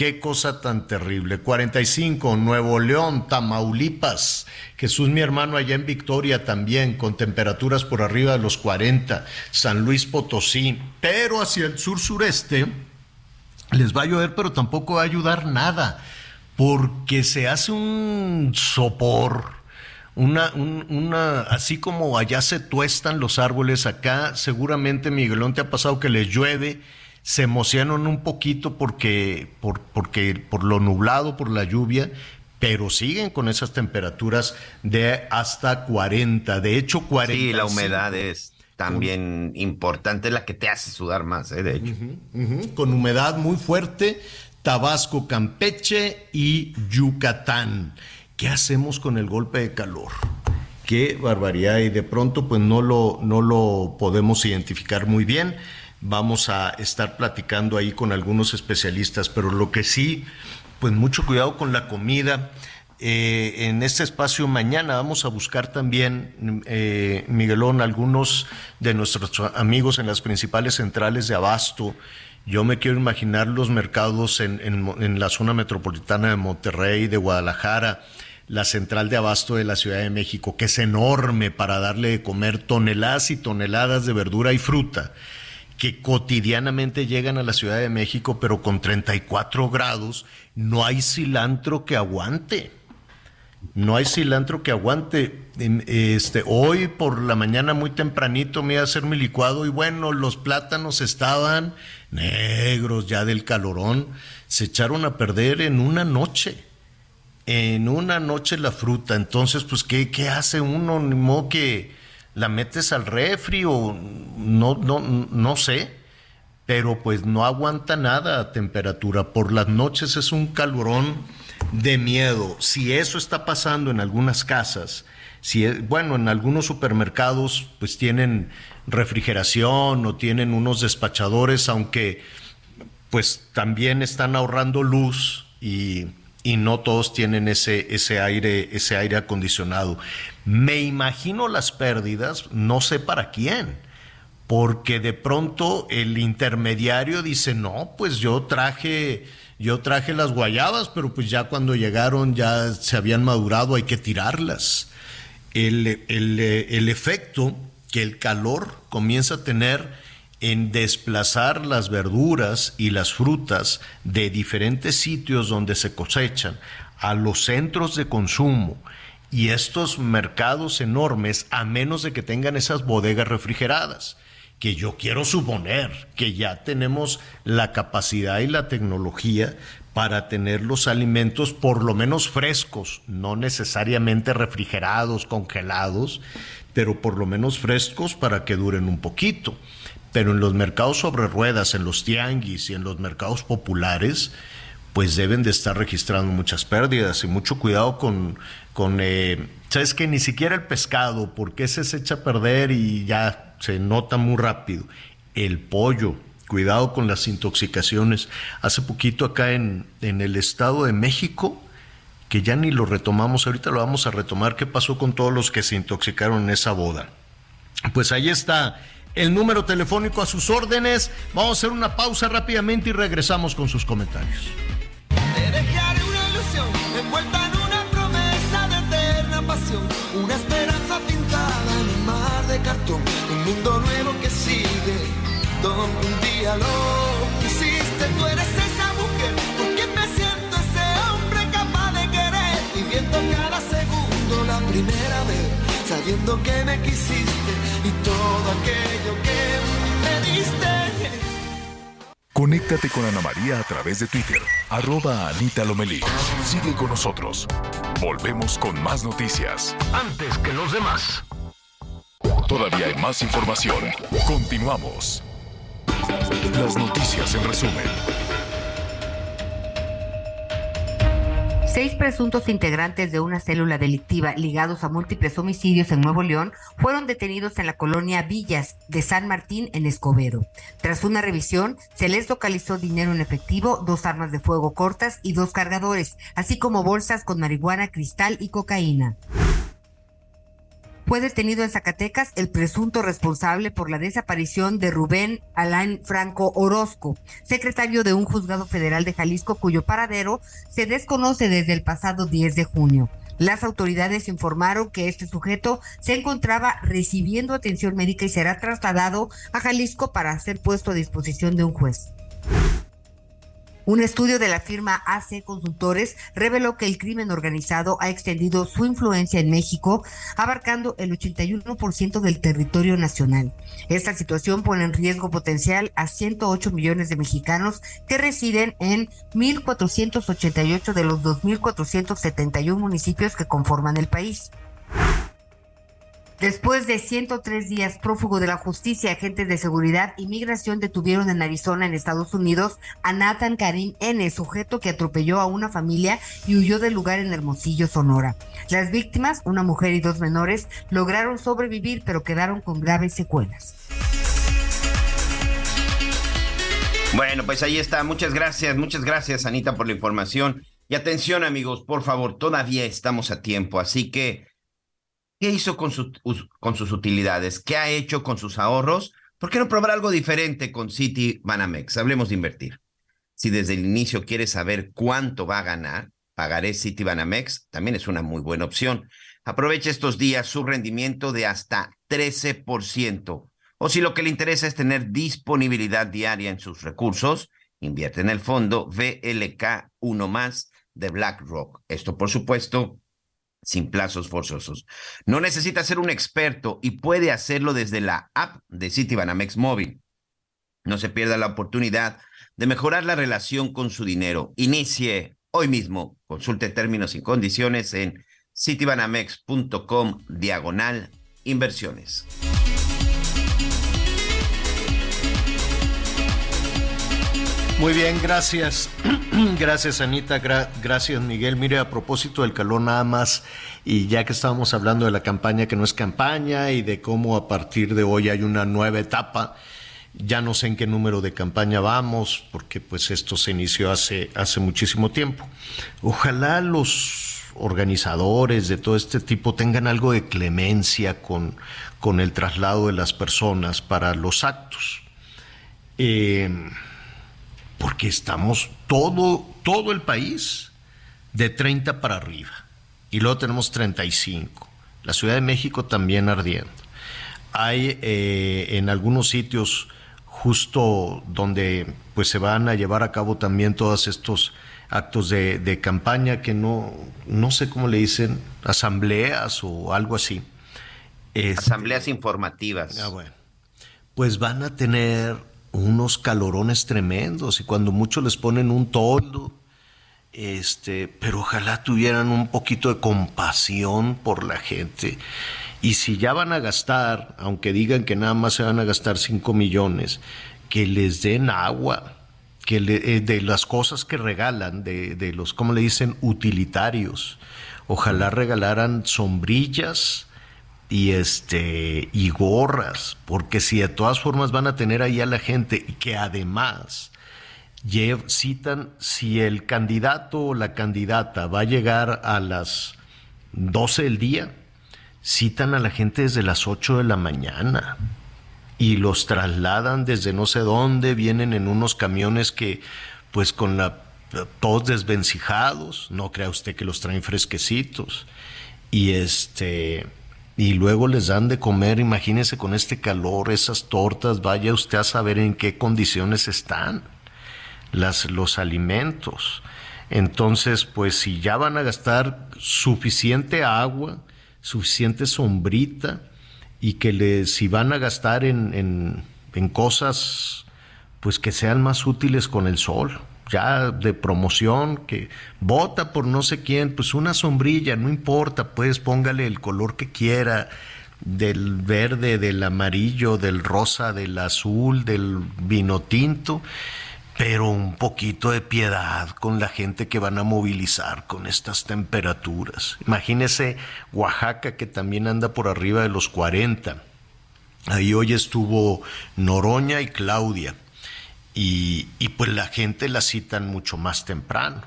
Qué cosa tan terrible. 45, Nuevo León, Tamaulipas. Jesús, mi hermano, allá en Victoria también, con temperaturas por arriba de los 40. San Luis Potosí. Pero hacia el sur-sureste, les va a llover, pero tampoco va a ayudar nada, porque se hace un sopor, una, una, así como allá se tuestan los árboles, acá seguramente Miguelón te ha pasado que les llueve, se emocionan un poquito porque, por, porque, por lo nublado, por la lluvia, pero siguen con esas temperaturas de hasta 40, de hecho 40. Sí, la humedad es también importante, la que te hace sudar más, ¿eh? de hecho. Con humedad muy fuerte, Tabasco, Campeche y Yucatán. ¿Qué hacemos con el golpe de calor? Qué barbaridad y de pronto pues no lo, no lo podemos identificar muy bien. Vamos a estar platicando ahí con algunos especialistas, pero lo que sí, pues mucho cuidado con la comida eh, en este espacio mañana vamos a buscar también, eh, Miguelón, algunos de nuestros amigos en las principales centrales de abasto. Yo me quiero imaginar los mercados en, en la zona metropolitana de Monterrey, de Guadalajara, la central de abasto de la Ciudad de México, que es enorme para darle de comer toneladas y toneladas de verdura y fruta que cotidianamente llegan a la Ciudad de México, pero con 34 grados, no hay cilantro que aguante no hay cilantro que aguante. Este, hoy por la mañana muy tempranito me iba a hacer mi licuado y bueno, los plátanos estaban negros ya del calorón, se echaron a perder en una noche. En una noche la fruta. Entonces, pues, ¿qué, qué hace uno? Ni modo que la metes al refri o no, no, no sé. Pero pues no aguanta nada a temperatura. Por las noches es un calorón de miedo. Si eso está pasando en algunas casas, Si, bueno, en algunos supermercados pues tienen refrigeración o tienen unos despachadores, aunque pues también están ahorrando luz y, y no todos tienen ese, ese, aire, ese aire acondicionado. Me imagino las pérdidas, no sé para quién, porque de pronto el intermediario dice, no, pues yo traje, yo traje las guayabas, pero pues ya cuando llegaron ya se habían madurado, hay que tirarlas. El, el, el efecto que el calor comienza a tener en desplazar las verduras y las frutas de diferentes sitios donde se cosechan a los centros de consumo y estos mercados enormes, a menos de que tengan esas bodegas refrigeradas, que yo quiero suponer que ya tenemos la capacidad y la tecnología para tener los alimentos por lo menos frescos, no necesariamente refrigerados, congelados, pero por lo menos frescos para que duren un poquito. Pero en los mercados sobre ruedas, en los tianguis y en los mercados populares, pues deben de estar registrando muchas pérdidas y mucho cuidado con, con eh, sabes que ni siquiera el pescado, porque ese se echa a perder y ya se nota muy rápido. El pollo, cuidado con las intoxicaciones. Hace poquito acá en, en el Estado de México, que ya ni lo retomamos, ahorita lo vamos a retomar, qué pasó con todos los que se intoxicaron en esa boda. Pues ahí está el número telefónico a sus órdenes. Vamos a hacer una pausa rápidamente y regresamos con sus comentarios. Primera vez sabiendo que me quisiste y todo aquello que me diste. Conéctate con Ana María a través de Twitter, arroba Anita Lomelí. Sigue con nosotros. Volvemos con más noticias. Antes que los demás. Todavía hay más información. Continuamos. Las noticias en resumen. Seis presuntos integrantes de una célula delictiva ligados a múltiples homicidios en Nuevo León fueron detenidos en la colonia Villas de San Martín en Escobedo. Tras una revisión, se les localizó dinero en efectivo, dos armas de fuego cortas y dos cargadores, así como bolsas con marihuana, cristal y cocaína fue detenido en Zacatecas el presunto responsable por la desaparición de Rubén Alain Franco Orozco, secretario de un juzgado federal de Jalisco cuyo paradero se desconoce desde el pasado 10 de junio. Las autoridades informaron que este sujeto se encontraba recibiendo atención médica y será trasladado a Jalisco para ser puesto a disposición de un juez. Un estudio de la firma AC Consultores reveló que el crimen organizado ha extendido su influencia en México, abarcando el 81% del territorio nacional. Esta situación pone en riesgo potencial a 108 millones de mexicanos que residen en 1.488 de los 2.471 municipios que conforman el país. Después de 103 días prófugo de la justicia, agentes de seguridad y migración detuvieron en Arizona, en Estados Unidos, a Nathan Karim N., sujeto que atropelló a una familia y huyó del lugar en Hermosillo, Sonora. Las víctimas, una mujer y dos menores, lograron sobrevivir, pero quedaron con graves secuelas. Bueno, pues ahí está. Muchas gracias, muchas gracias, Anita, por la información. Y atención, amigos, por favor, todavía estamos a tiempo, así que ¿Qué hizo con, sus utilidades? ¿Qué ha hecho con sus ahorros? ¿Por qué no probar algo diferente con City Banamex? Hablemos de invertir. Si desde el inicio quieres saber cuánto va a ganar, pagaré City Banamex también es una muy buena opción. Aprovecha estos días su rendimiento de hasta 13%. O si lo que le interesa es tener disponibilidad diaria en sus recursos, invierte en el fondo VLK 1 más de BlackRock. Esto, por supuesto, sin plazos forzosos. No necesita ser un experto y puede hacerlo desde la app de Citibanamex Móvil. No se pierda la oportunidad de mejorar la relación con su dinero. Inicie hoy mismo. Consulte términos y condiciones en citibanamex.com diagonal inversiones. Muy bien, gracias. gracias, Anita. gracias, Miguel. Mire, a propósito del calor, nada más, y ya que estábamos hablando de la campaña que no es campaña y de cómo a partir de hoy hay una nueva etapa, ya no sé en qué número de campaña vamos, porque pues esto se inició hace, hace muchísimo tiempo. Ojalá los organizadores de todo este tipo tengan algo de clemencia con, con el traslado de las personas para los actos. Eh, porque estamos todo, todo el país de 30 para arriba. Y luego tenemos 35. La Ciudad de México también ardiendo. Hay eh, en algunos sitios justo donde pues se van a llevar a cabo también todos estos actos de, campaña que no, no sé cómo le dicen, asambleas o algo así. Este, asambleas informativas. Ah, bueno. Pues van a tener unos calorones tremendos y cuando muchos les ponen un toldo, este, pero ojalá tuvieran un poquito de compasión por la gente. Y si ya van a gastar, aunque digan que nada más se van a gastar 5 millones, que les den agua, que eh, de las cosas que regalan, de, de los, ¿cómo le dicen?, utilitarios. Ojalá regalaran sombrillas, y este y gorras, porque si de todas formas van a tener ahí a la gente y que además citan si el candidato o la candidata va a llegar a las 12 del día, citan a la gente desde las 8 de la mañana y los trasladan desde no sé dónde, vienen en unos camiones que pues con la todos desvencijados, no crea usted que los traen fresquecitos y este y luego les dan de comer, imagínense con este calor, esas tortas, vaya usted a saber en qué condiciones están las, los alimentos. Entonces, pues si ya van a gastar suficiente agua, suficiente sombrita, y que le, si van a gastar en, en, en cosas, pues que sean más útiles con el sol ya de promoción, que vota por no sé quién, pues una sombrilla, no importa, pues póngale el color que quiera, del verde, del amarillo, del rosa, del azul, del vino tinto, pero un poquito de piedad con la gente que van a movilizar con estas temperaturas. Imagínese Oaxaca que también anda por arriba de los 40. Ahí hoy estuvo Noroña y Claudia y, pues la gente la citan mucho más temprano.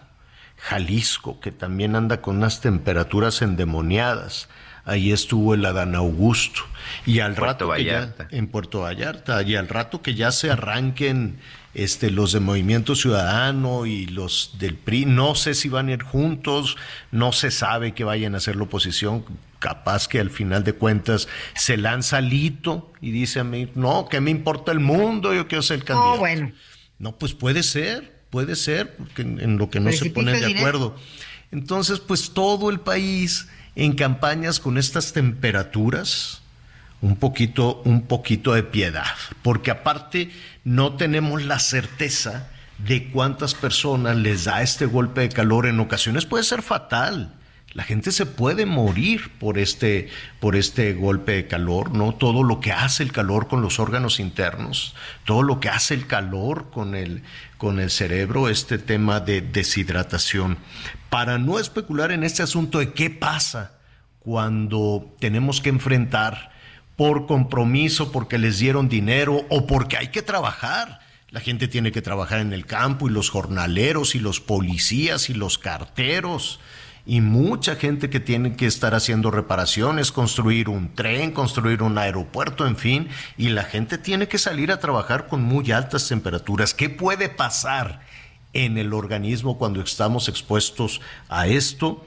Jalisco, que también anda con unas temperaturas endemoniadas. Ahí estuvo el Adán Augusto. Y al rato que ya, en Puerto Vallarta, y al rato que ya se arranquen este, los de Movimiento Ciudadano y los del PRI, no sé si van a ir juntos, no se sabe que vayan a hacer la oposición, capaz que al final de cuentas se lanza Lito y dice a mí, no, que me importa el mundo, yo quiero ser el candidato. No, bueno. No, pues puede ser, puede ser, porque en, lo que no se ponen de acuerdo. Entonces, pues todo el país en campañas con estas temperaturas, un poquito, un poquito de piedad, porque aparte no tenemos la certeza de cuántas personas les da este golpe de calor. En ocasiones puede ser fatal. La gente se puede morir por este, por este golpe de calor, ¿no? Todo lo que hace el calor con los órganos internos, todo lo que hace el calor con el, con el cerebro, este tema de deshidratación. Para no especular en este asunto de qué pasa cuando tenemos que enfrentar por compromiso, porque les dieron dinero o porque hay que trabajar. La gente tiene que trabajar en el campo y los jornaleros y los policías y los carteros y mucha gente que tiene que estar haciendo reparaciones, construir un tren, construir un aeropuerto, en fin, y la gente tiene que salir a trabajar con muy altas temperaturas. ¿Qué puede pasar en el organismo cuando estamos expuestos a esto?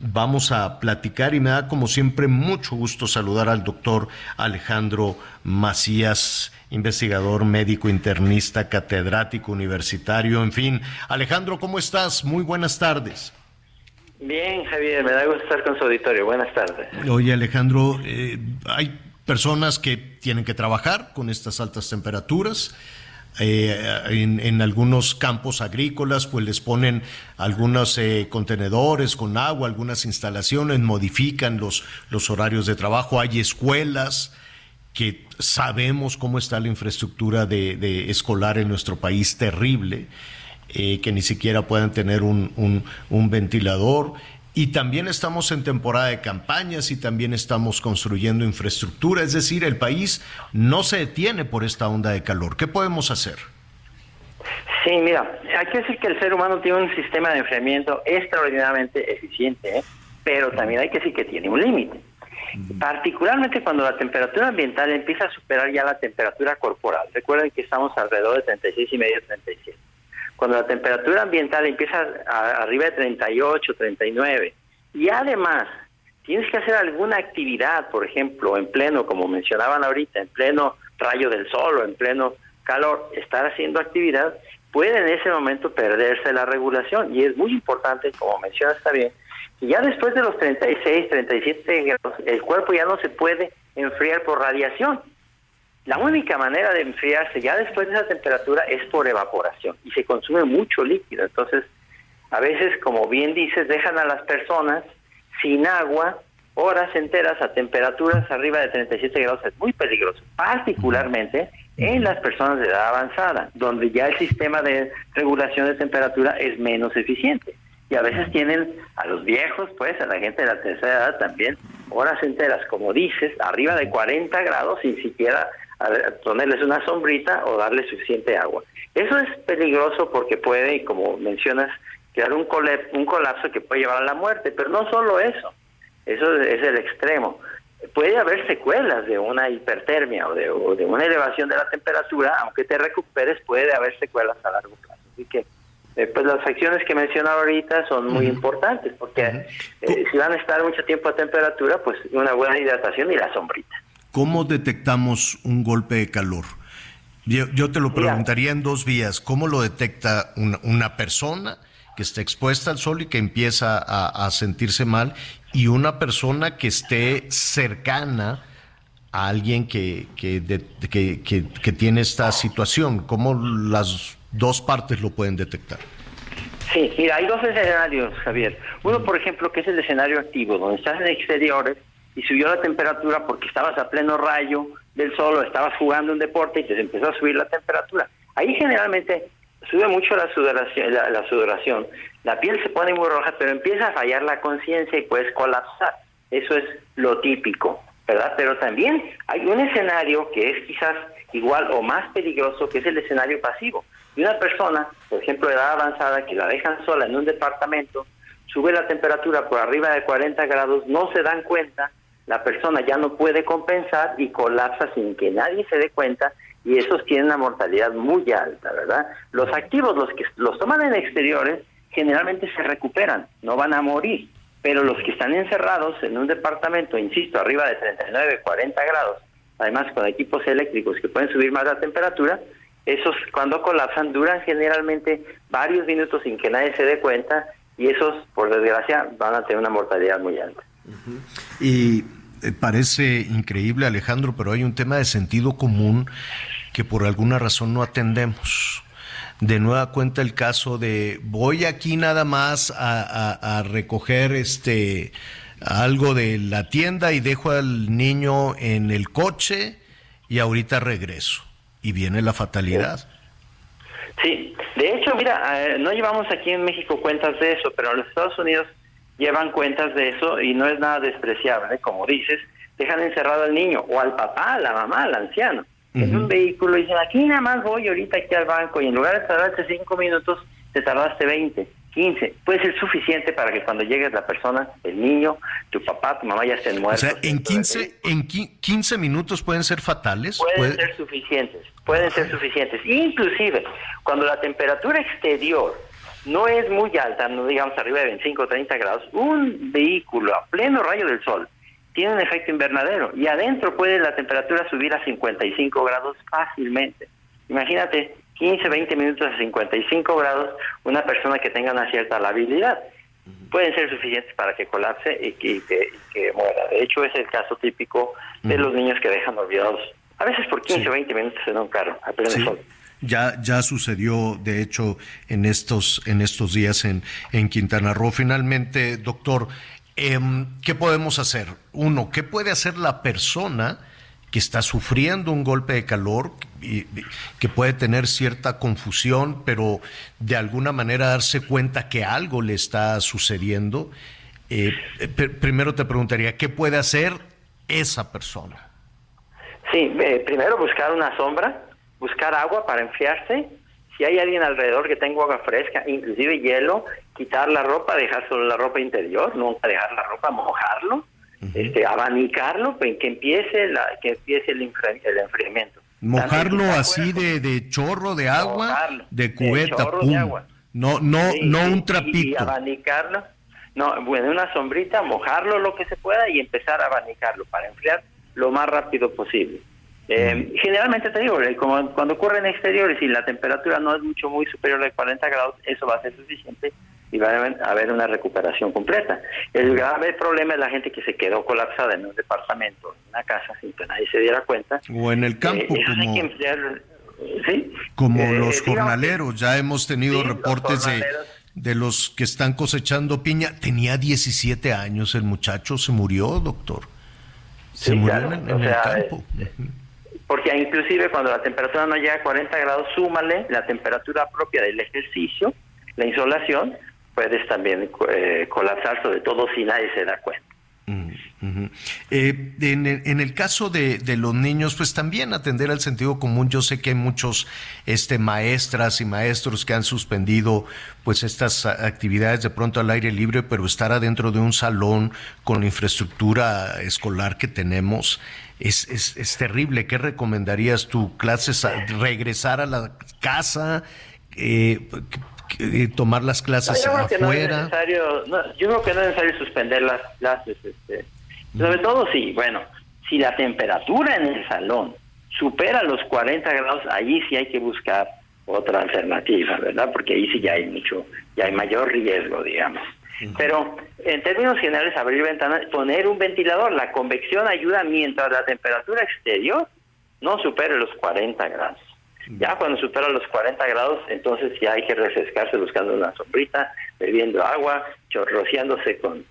vamos a platicar y me da como siempre mucho gusto saludar al doctor Alejandro Macías, investigador médico internista, catedrático universitario, en fin. Alejandro, ¿cómo estás? Muy buenas tardes. Bien, Javier, me da gusto estar con su auditorio. Buenas tardes. Oye, Alejandro, eh, hay personas que tienen que trabajar con estas altas temperaturas eh, en, algunos campos agrícolas, pues les ponen algunos eh, contenedores con agua, algunas instalaciones, modifican los, los horarios de trabajo, hay escuelas que sabemos cómo está la infraestructura de, escolar en nuestro país terrible, eh, que ni siquiera puedan tener un, un ventilador. Y también estamos en temporada de campañas y también estamos construyendo infraestructura. Es decir, el país no se detiene por esta onda de calor. ¿Qué podemos hacer? Sí, mira, hay que decir que el ser humano tiene un sistema de enfriamiento extraordinariamente eficiente, ¿eh? pero también hay que decir que tiene un límite. Particularmente cuando la temperatura ambiental empieza a superar ya la temperatura corporal. Recuerden que estamos alrededor de 36 y medio, 37. Cuando la temperatura ambiental empieza arriba de 38, 39, y además tienes que hacer alguna actividad, por ejemplo, en pleno, como mencionaban ahorita, en pleno rayo del sol o en pleno calor, estar haciendo actividad, puede en ese momento perderse la regulación. Y es muy importante, como mencionas también, que ya después de los 36, 37 grados, el cuerpo ya no se puede enfriar por radiación. La única manera de enfriarse ya después de esa temperatura es por evaporación y se consume mucho líquido. Entonces, a veces, como bien dices, dejan a las personas sin agua horas enteras a temperaturas arriba de 37 grados. Es muy peligroso, particularmente en las personas de edad avanzada, donde ya el sistema de regulación de temperatura es menos eficiente. Y a veces tienen a los viejos, pues, a la gente de la tercera edad también, horas enteras, como dices, arriba de 40 grados sin siquiera ponerles una sombrita o darles suficiente agua. Eso es peligroso porque puede, como mencionas, crear un, un colapso que puede llevar a la muerte, pero no solo eso, eso es el extremo puede haber secuelas de una hipertermia o de, una elevación de la temperatura, aunque te recuperes, puede haber secuelas a largo plazo. Así que eh, pues las acciones que mencionaba ahorita son muy importantes, porque eh, si van a estar mucho tiempo a temperatura, pues una buena hidratación y la sombrita. ¿Cómo detectamos un golpe de calor? Yo, te lo preguntaría en dos vías. ¿Cómo lo detecta una, persona que está expuesta al sol y que empieza a, a sentirse mal? y una persona que esté cercana a alguien que, que, que, tiene esta situación? ¿Cómo las dos partes lo pueden detectar? Sí, mira, hay dos escenarios, Javier. Uno, por ejemplo, que es el escenario activo, donde estás en exteriores y subió la temperatura porque estabas a pleno rayo del sol o estabas jugando un deporte y te empezó a subir la temperatura. Ahí generalmente sube mucho la sudoración, la, sudoración, la piel se pone muy roja, pero empieza a fallar la conciencia y puedes colapsar. Eso es lo típico, ¿verdad? Pero también hay un escenario que es quizás igual o más peligroso, que es el escenario pasivo. Y una persona, por ejemplo, de edad avanzada, que la dejan sola en un departamento, sube la temperatura por arriba de 40 grados, no se dan cuenta, la persona ya no puede compensar y colapsa sin que nadie se dé cuenta y esos tienen una mortalidad muy alta, ¿verdad? Los activos, los que los toman en exteriores, generalmente se recuperan, no van a morir, pero los que están encerrados en un departamento, insisto, arriba de 39, 40 grados, además con equipos eléctricos que pueden subir más la temperatura, esos cuando colapsan duran generalmente varios minutos sin que nadie se dé cuenta y esos, por desgracia, van a tener una mortalidad muy alta. Y parece increíble, Alejandro, pero hay un tema de sentido común que por alguna razón no atendemos. De nueva cuenta el caso de voy aquí nada más a, recoger este algo de la tienda y dejo al niño en el coche y ahorita regreso. Y viene la fatalidad. Sí, de hecho, mira, eh, no llevamos aquí en México cuentas de eso, pero en los Estados Unidos llevan cuentas de eso y no es nada despreciable, como dices, dejan encerrado al niño o al papá, a la mamá, al anciano en un vehículo y dicen, aquí nada más voy ahorita aquí al banco y en lugar de tardarte cinco minutos, te tardaste 20, 15. Puede ser suficiente para que cuando llegues la persona, el niño, tu papá, tu mamá ya estén muertos. O sea, en 15, en 15 minutos pueden ser fatales. Pueden ser suficientes, pueden ser suficientes. Inclusive, cuando la temperatura exterior no es muy alta, no digamos arriba de 25 o 30 grados, un vehículo a pleno rayo del sol tiene un efecto invernadero y adentro puede la temperatura subir a 55 grados fácilmente. Imagínate 15, 20 minutos a 55 grados una persona que tenga una cierta labilidad. Pueden ser suficientes para que colapse y que, muera. De hecho, es el caso típico de los niños que dejan olvidados, a veces por 15 o 20 minutos en un carro, a pleno sol. Ya, ya sucedió, de hecho, en estos, en estos días en, en Quintana Roo. Finalmente, doctor, Em, ¿qué podemos hacer? Uno, ¿qué puede hacer la persona que está sufriendo un golpe de calor, y, que puede tener cierta confusión, pero de alguna manera darse cuenta que algo le está sucediendo. Eh, primero te preguntaría, ¿qué puede hacer esa persona? Sí, eh, primero buscar una sombra, buscar agua para enfriarse. Si hay alguien alrededor que tenga agua fresca, inclusive hielo, quitar la ropa, dejar solo la ropa interior, nunca dejar la ropa, mojarlo, este, abanicarlo, pues, que empiece la, que empiece el, enfriamiento. Mojarlo así de, de, chorro de agua, de cubeta, No, no, no un trapito. Y, abanicarlo. No, bueno, una sombrita, mojarlo lo que se pueda y empezar a abanicarlo para enfriar lo más rápido posible. Eh, generalmente te digo, como cuando ocurre en exteriores y la temperatura no es mucho muy superior a 40 grados, eso va a ser suficiente y va a haber una recuperación completa. El grave problema es la gente que se quedó colapsada en un departamento, en una casa sin que nadie se diera cuenta. O en el campo, como, eh, los jornaleros. Ya hemos tenido reportes de, de los que están cosechando piña. Tenía 17 años el muchacho, se murió, doctor. Se murió en, el campo. Eh, porque inclusive cuando la temperatura no llega a 40 grados, súmale la temperatura propia del ejercicio, la insolación, puedes también eh, colapsar, sobre todo si nadie se da cuenta. Mm, eh, en, el caso de, los niños, pues también atender al sentido común. Yo sé que hay muchos este, maestras y maestros que han suspendido pues estas actividades de pronto al aire libre, pero estar adentro de un salón con la infraestructura escolar que tenemos es, es, es terrible. ¿Qué recomendarías tú? ¿Clases? reg¿Regresar a la casa? Eh, tomar las clases yo afuera. yo creo que no es necesario suspender las clases. Este, sobre todo si, bueno, si la temperatura en el salón supera los 40 grados, allí sí hay que buscar otra alternativa, ¿verdad? Porque ahí sí ya hay mucho, ya hay mayor riesgo, digamos. Pero en términos generales, abrir ventanas, poner un ventilador, la convección ayuda mientras la temperatura exterior no supere los 40 grados. Ya cuando supera los 40 grados, entonces ya hay que refrescarse buscando una sombrita, bebiendo agua, rociándose con,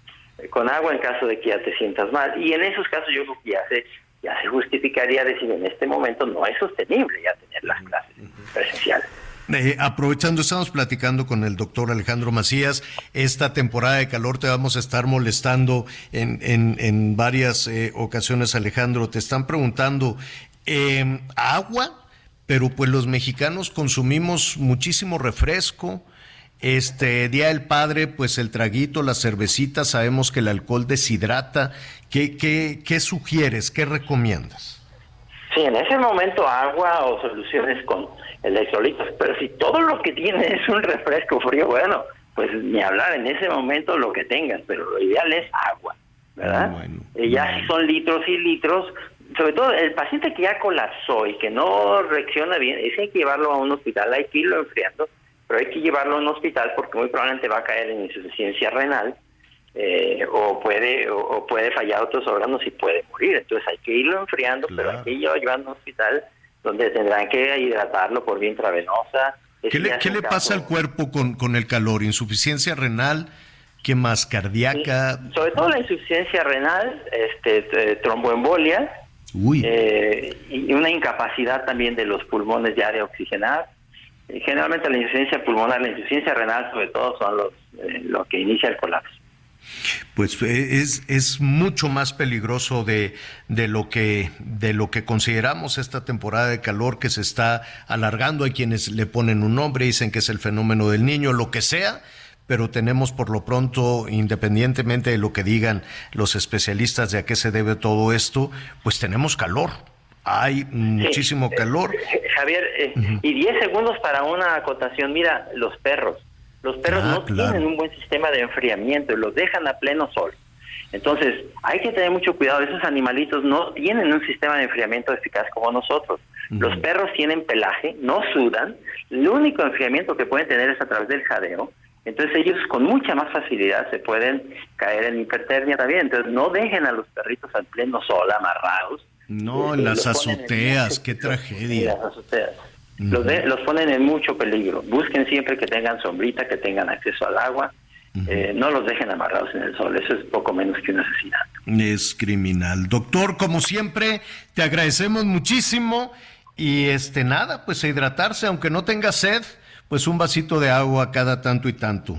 con agua en caso de que ya te sientas mal. Y en esos casos yo creo que ya se, ya se justificaría decir en este momento no es sostenible ya tener las clases presenciales. Eh, aprovechando, estamos platicando con el doctor Alejandro Macías. Esta temporada de calor te vamos a estar molestando en, en, en varias eh, ocasiones, Alejandro. Te están preguntando, eh, ¿agua? pero pues los mexicanos consumimos muchísimo refresco. Este Día del Padre, pues el traguito, la cervecita, sabemos que el alcohol deshidrata. ¿Qué, qué, qué sugieres? ¿Qué recomiendas? Sí, en ese momento agua o soluciones con electrolitos, pero si todo lo que tiene es un refresco frío, bueno, pues ni hablar en ese momento lo que tengas, pero lo ideal es agua, ¿verdad? y ya si son litros y litros, sobre todo el paciente que ya colapsó y que no reacciona bien, ese hay que llevarlo a un hospital, hay que irlo enfriando, pero hay que llevarlo a un hospital porque muy probablemente va a caer en insuficiencia renal eh, o puede o, puede fallar otros órganos y puede morir. Entonces hay que irlo enfriando, pero hay que irlo llevando a un hospital donde tendrán que hidratarlo por vía intravenosa. ¿Qué le, ¿qué le pasa al cuerpo con, con el calor? ¿Insuficiencia renal? ¿Qué más? ¿Cardíaca? sobre todo la insuficiencia renal, este, tromboembolia, eh, y una incapacidad también de los pulmones ya de oxigenar. Eh, generalmente la insuficiencia pulmonar, la insuficiencia renal sobre todo son los eh, lo que inicia el colapso. Pues es, es mucho más peligroso de, de, lo que, de lo que consideramos esta temporada de calor que se está alargando. Hay quienes le ponen un nombre, dicen que es el fenómeno del niño, lo que sea, pero tenemos por lo pronto, independientemente de lo que digan los especialistas de a qué se debe todo esto, pues tenemos calor. Hay muchísimo calor. Javier, eh, y 10 segundos para una acotación. Mira, los perros. Los perros ah, no tienen un buen sistema de enfriamiento y los dejan a pleno sol. Entonces, hay que tener mucho cuidado. Esos animalitos no tienen un sistema de enfriamiento eficaz como nosotros. Los perros tienen pelaje, no sudan. El único enfriamiento que pueden tener es a través del jadeo. Entonces ellos con mucha más facilidad se pueden caer en hipertermia también. Entonces no dejen a los perritos al pleno sol amarrados. No, en las azoteas, qué tragedia. Las azoteas. Los, los, ponen en mucho peligro. Busquen siempre que tengan sombrita, que tengan acceso al agua. eh, no los dejen amarrados en el sol. Eso es poco menos que un asesinato. Es criminal. Doctor, como siempre, te agradecemos muchísimo y este nada, pues a hidratarse, aunque no tenga sed, pues un vasito de agua cada tanto y tanto.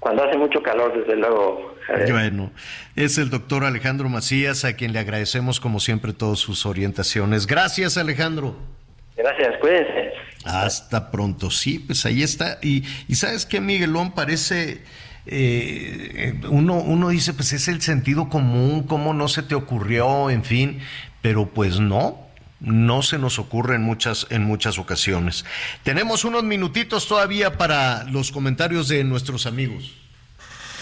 Cuando hace mucho calor, desde luego. Bueno, es el doctor Alejandro Macías, a quien le agradecemos como siempre todas sus orientaciones. Gracias, Alejandro. Gracias, cuídense. Hasta pronto, sí, pues ahí está. Y, y sabes qué, Miguelón, parece, eh, uno, uno dice, pues es el sentido común, cómo no se te ocurrió, en fin, pero pues no, no se nos ocurre en muchas, en muchas ocasiones. Tenemos unos minutitos todavía para los comentarios de nuestros amigos.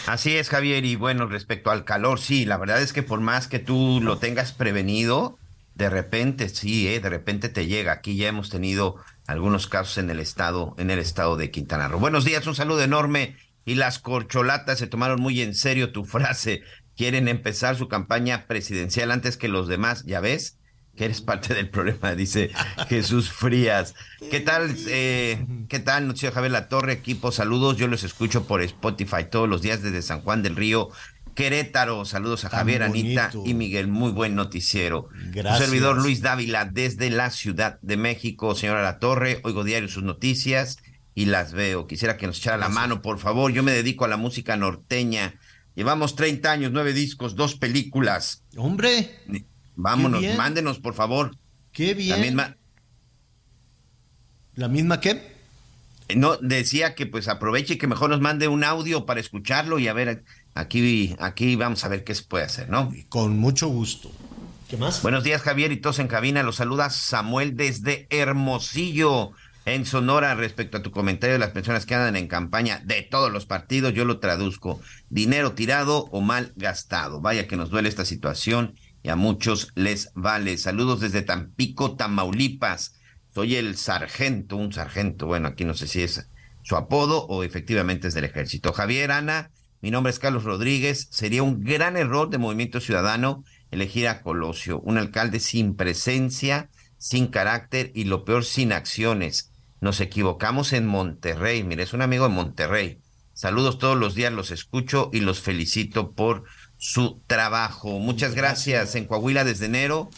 Así es, Javier, y bueno, respecto al calor, sí, la verdad es que por más que tú lo tengas prevenido, de repente, sí, ¿eh? de repente te llega. Aquí ya hemos tenido algunos casos en el estado, en el estado de Quintana Roo. Buenos días, un saludo enorme. Y las corcholatas se tomaron muy en serio tu frase. Quieren empezar su campaña presidencial antes que los demás, ¿ya ves? que eres parte del problema, dice Jesús Frías. ¿Qué tal? Eh, ¿Qué tal, Noticiero Javier La Torre? Equipo, saludos. Yo los escucho por Spotify todos los días desde San Juan del Río. Querétaro, saludos a Javier, Anita y Miguel, muy buen noticiero. Gracias. servidor Luis Dávila desde la Ciudad de México, señora La Torre, oigo diario sus noticias y las veo. Quisiera que nos echara la mano, por favor. Yo me dedico a la música norteña. Llevamos 30 años, nueve discos, dos películas. Hombre. Vámonos, mándenos, por favor. Qué bien. La misma. ¿La misma qué? No, decía que pues aproveche y que mejor nos mande un audio para escucharlo y a ver, aquí, aquí vamos a ver qué se puede hacer, ¿no? Con mucho gusto. ¿Qué más? Buenos días, Javier, y todos en cabina. Los saluda Samuel desde Hermosillo, en Sonora, respecto a tu comentario de las personas que andan en campaña de todos los partidos. Yo lo traduzco: dinero tirado o mal gastado. Vaya que nos duele esta situación y a muchos les vale. Saludos desde Tampico, Tamaulipas. Soy el sargento, un sargento, bueno, aquí no sé si es su apodo o efectivamente es del ejército. Javier, Ana, mi nombre es Carlos Rodríguez. Sería un gran error de Movimiento Ciudadano elegir a Colosio, un alcalde sin presencia, sin carácter y lo peor, sin acciones. Nos equivocamos en Monterrey. Mire, es un amigo de Monterrey. Saludos todos los días, los escucho y los felicito por su trabajo. Muchas gracias. En Coahuila desde enero,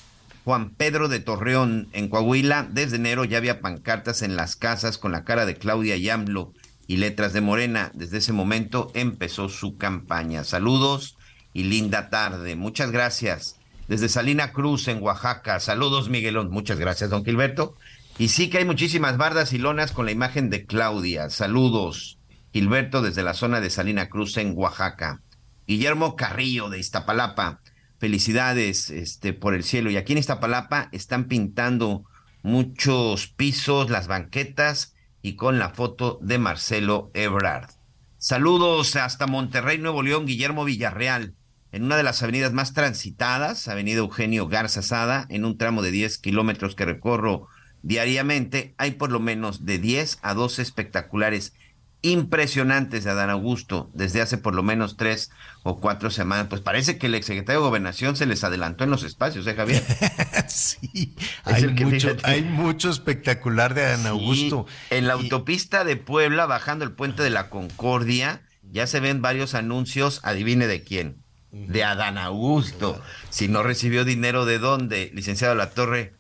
Juan Pedro de Torreón, en Coahuila, desde enero ya había pancartas en las casas con la cara de Claudia Yamblo y letras de Morena. Desde ese momento empezó su campaña. Saludos y linda tarde. Muchas gracias. Desde Salina Cruz, en Oaxaca. Saludos, Miguelón. Muchas gracias, don Gilberto. Y sí que hay muchísimas bardas y lonas con la imagen de Claudia. Saludos, Gilberto, desde la zona de Salina Cruz, en Oaxaca. Guillermo Carrillo, de Iztapalapa felicidades este, por el cielo. Y aquí en Iztapalapa están pintando muchos pisos, las banquetas y con la foto de Marcelo Ebrard. Saludos hasta Monterrey, Nuevo León, Guillermo Villarreal, en una de las avenidas más transitadas, Avenida Eugenio Garza Sada, en un tramo de 10 kilómetros que recorro diariamente, hay por lo menos de 10 a 12 espectaculares impresionantes de Adán Augusto desde hace por lo menos tres o cuatro semanas. Pues parece que el exsecretario de Gobernación se les adelantó en los espacios, ¿eh, Javier? sí, hay, mucho, hay, mucho, espectacular de Adán Augusto. En la autopista de Puebla, bajando el puente de la Concordia, ya se ven varios anuncios, adivine de quién, de Adán Augusto. Si no recibió dinero, ¿de dónde? Licenciado La Torre.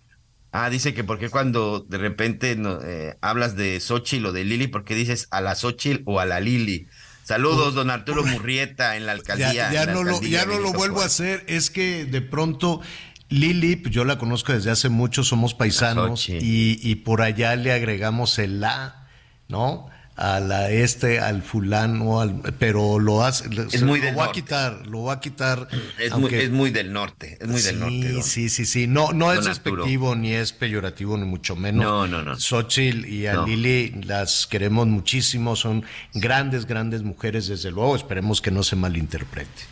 Ah, dice que porque cuando de repente no, eh, hablas de Xochitl o de Lili, porque dices a la Xochitl o a la Lili. Saludos, don Arturo Murrieta en la alcaldía. Ya, no, lo, ya no lo vuelvo a hacer, es que de pronto Lili, pues yo la conozco desde hace mucho, somos paisanos y, y, por allá le agregamos el la, ¿no? A la este, al fulano, al, pero lo hace, es muy lo va a quitar, lo va a quitar. Es, muy, es muy del norte, es muy sí, del norte. Sí, sí, sí, no, no es despectivo, ni es peyorativo, ni mucho menos. No, no, no. Xochitl y a Lili las queremos muchísimo, son grandes, grandes mujeres, desde luego, esperemos que no se malinterprete.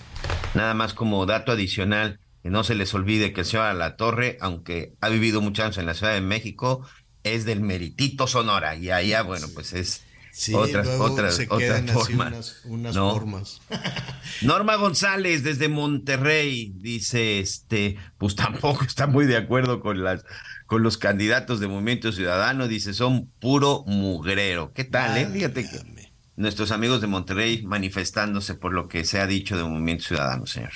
Nada más como dato adicional, que no se les olvide que el señor La Torre, aunque ha vivido muchos años en la Ciudad de México, es del Meritito Sonora, y allá, bueno, pues es Sí, otras, otras, se otras quedan formas. Así unas, unas No. formas. Norma González desde Monterrey dice, este, pues tampoco está muy de acuerdo con las con los candidatos de Movimiento Ciudadano, dice, son puro mugrero. ¿Qué tal, eh? Fíjate que nuestros amigos de Monterrey manifestándose por lo que se ha dicho de Movimiento Ciudadano, señor.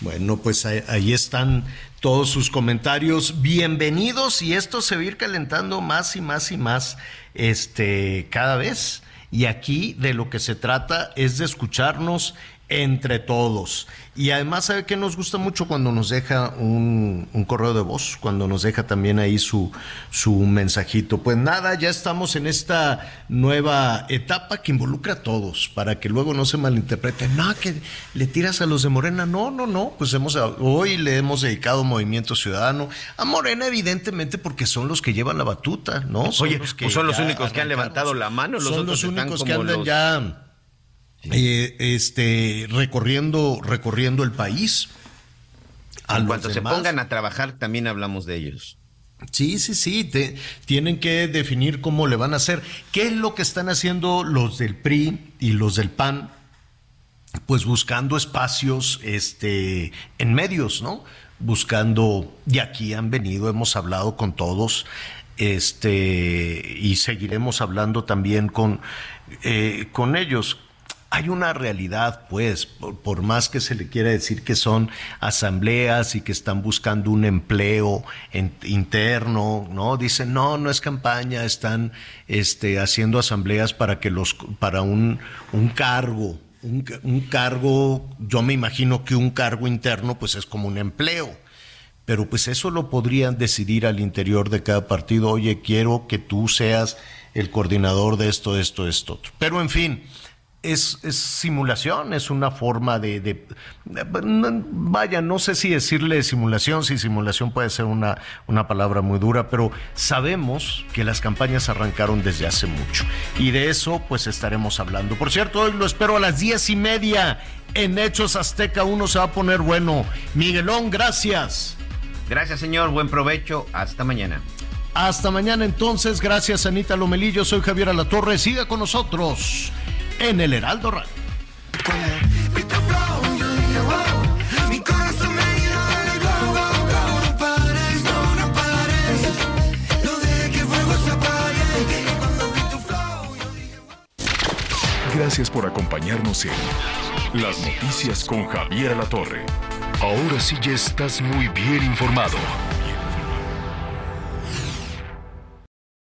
Bueno, pues ahí, ahí, están todos sus comentarios. Bienvenidos y esto se va a ir calentando más y más y más este cada vez. Y aquí de lo que se trata es de escucharnos entre todos. Y además, ¿sabe que nos gusta mucho cuando nos deja un, un, correo de voz? Cuando nos deja también ahí su, su mensajito. Pues nada, ya estamos en esta nueva etapa que involucra a todos, para que luego no se malinterprete. No, que le tiras a los de Morena. No, no, no. Pues hemos, hoy le hemos dedicado Movimiento Ciudadano a Morena, evidentemente, porque son los que llevan la batuta, ¿no? Son Oye, los que pues son los únicos que han levantado la mano. Los son otros los únicos que andan los... ya eh, este, recorriendo, recorriendo el país. En cuanto se pongan a trabajar, también hablamos de ellos. Sí, sí, sí, te, tienen que definir cómo le van a hacer. ¿Qué es lo que están haciendo los del PRI y los del PAN? Pues buscando espacios este, en medios, ¿no? Buscando, y aquí han venido, hemos hablado con todos, este, y seguiremos hablando también con, eh, con ellos hay una realidad, pues, por, más que se le quiera decir que son asambleas y que están buscando un empleo interno, ¿no? Dicen, no, no es campaña, están este, haciendo asambleas para que los, para un, un cargo, un, un cargo, yo me imagino que un cargo interno, pues es como un empleo. Pero pues eso lo podrían decidir al interior de cada partido, oye, quiero que tú seas el coordinador de esto, esto, esto, otro. Pero en fin, es, es, simulación, es una forma de, de, de, Vaya, no sé si decirle simulación, si simulación puede ser una, una palabra muy dura, pero sabemos que las campañas arrancaron desde hace mucho. Y de eso, pues estaremos hablando. Por cierto, hoy lo espero a las diez y media en Hechos Azteca 1 se va a poner bueno. Miguelón, gracias. Gracias, señor. Buen provecho. Hasta mañana. Hasta mañana entonces. Gracias, Anita Lomelillo. Soy Javier Alatorre. Siga con nosotros en el Heraldo Radio. Gracias por acompañarnos en Las Noticias con Javier La Torre. Ahora sí ya estás muy bien informado.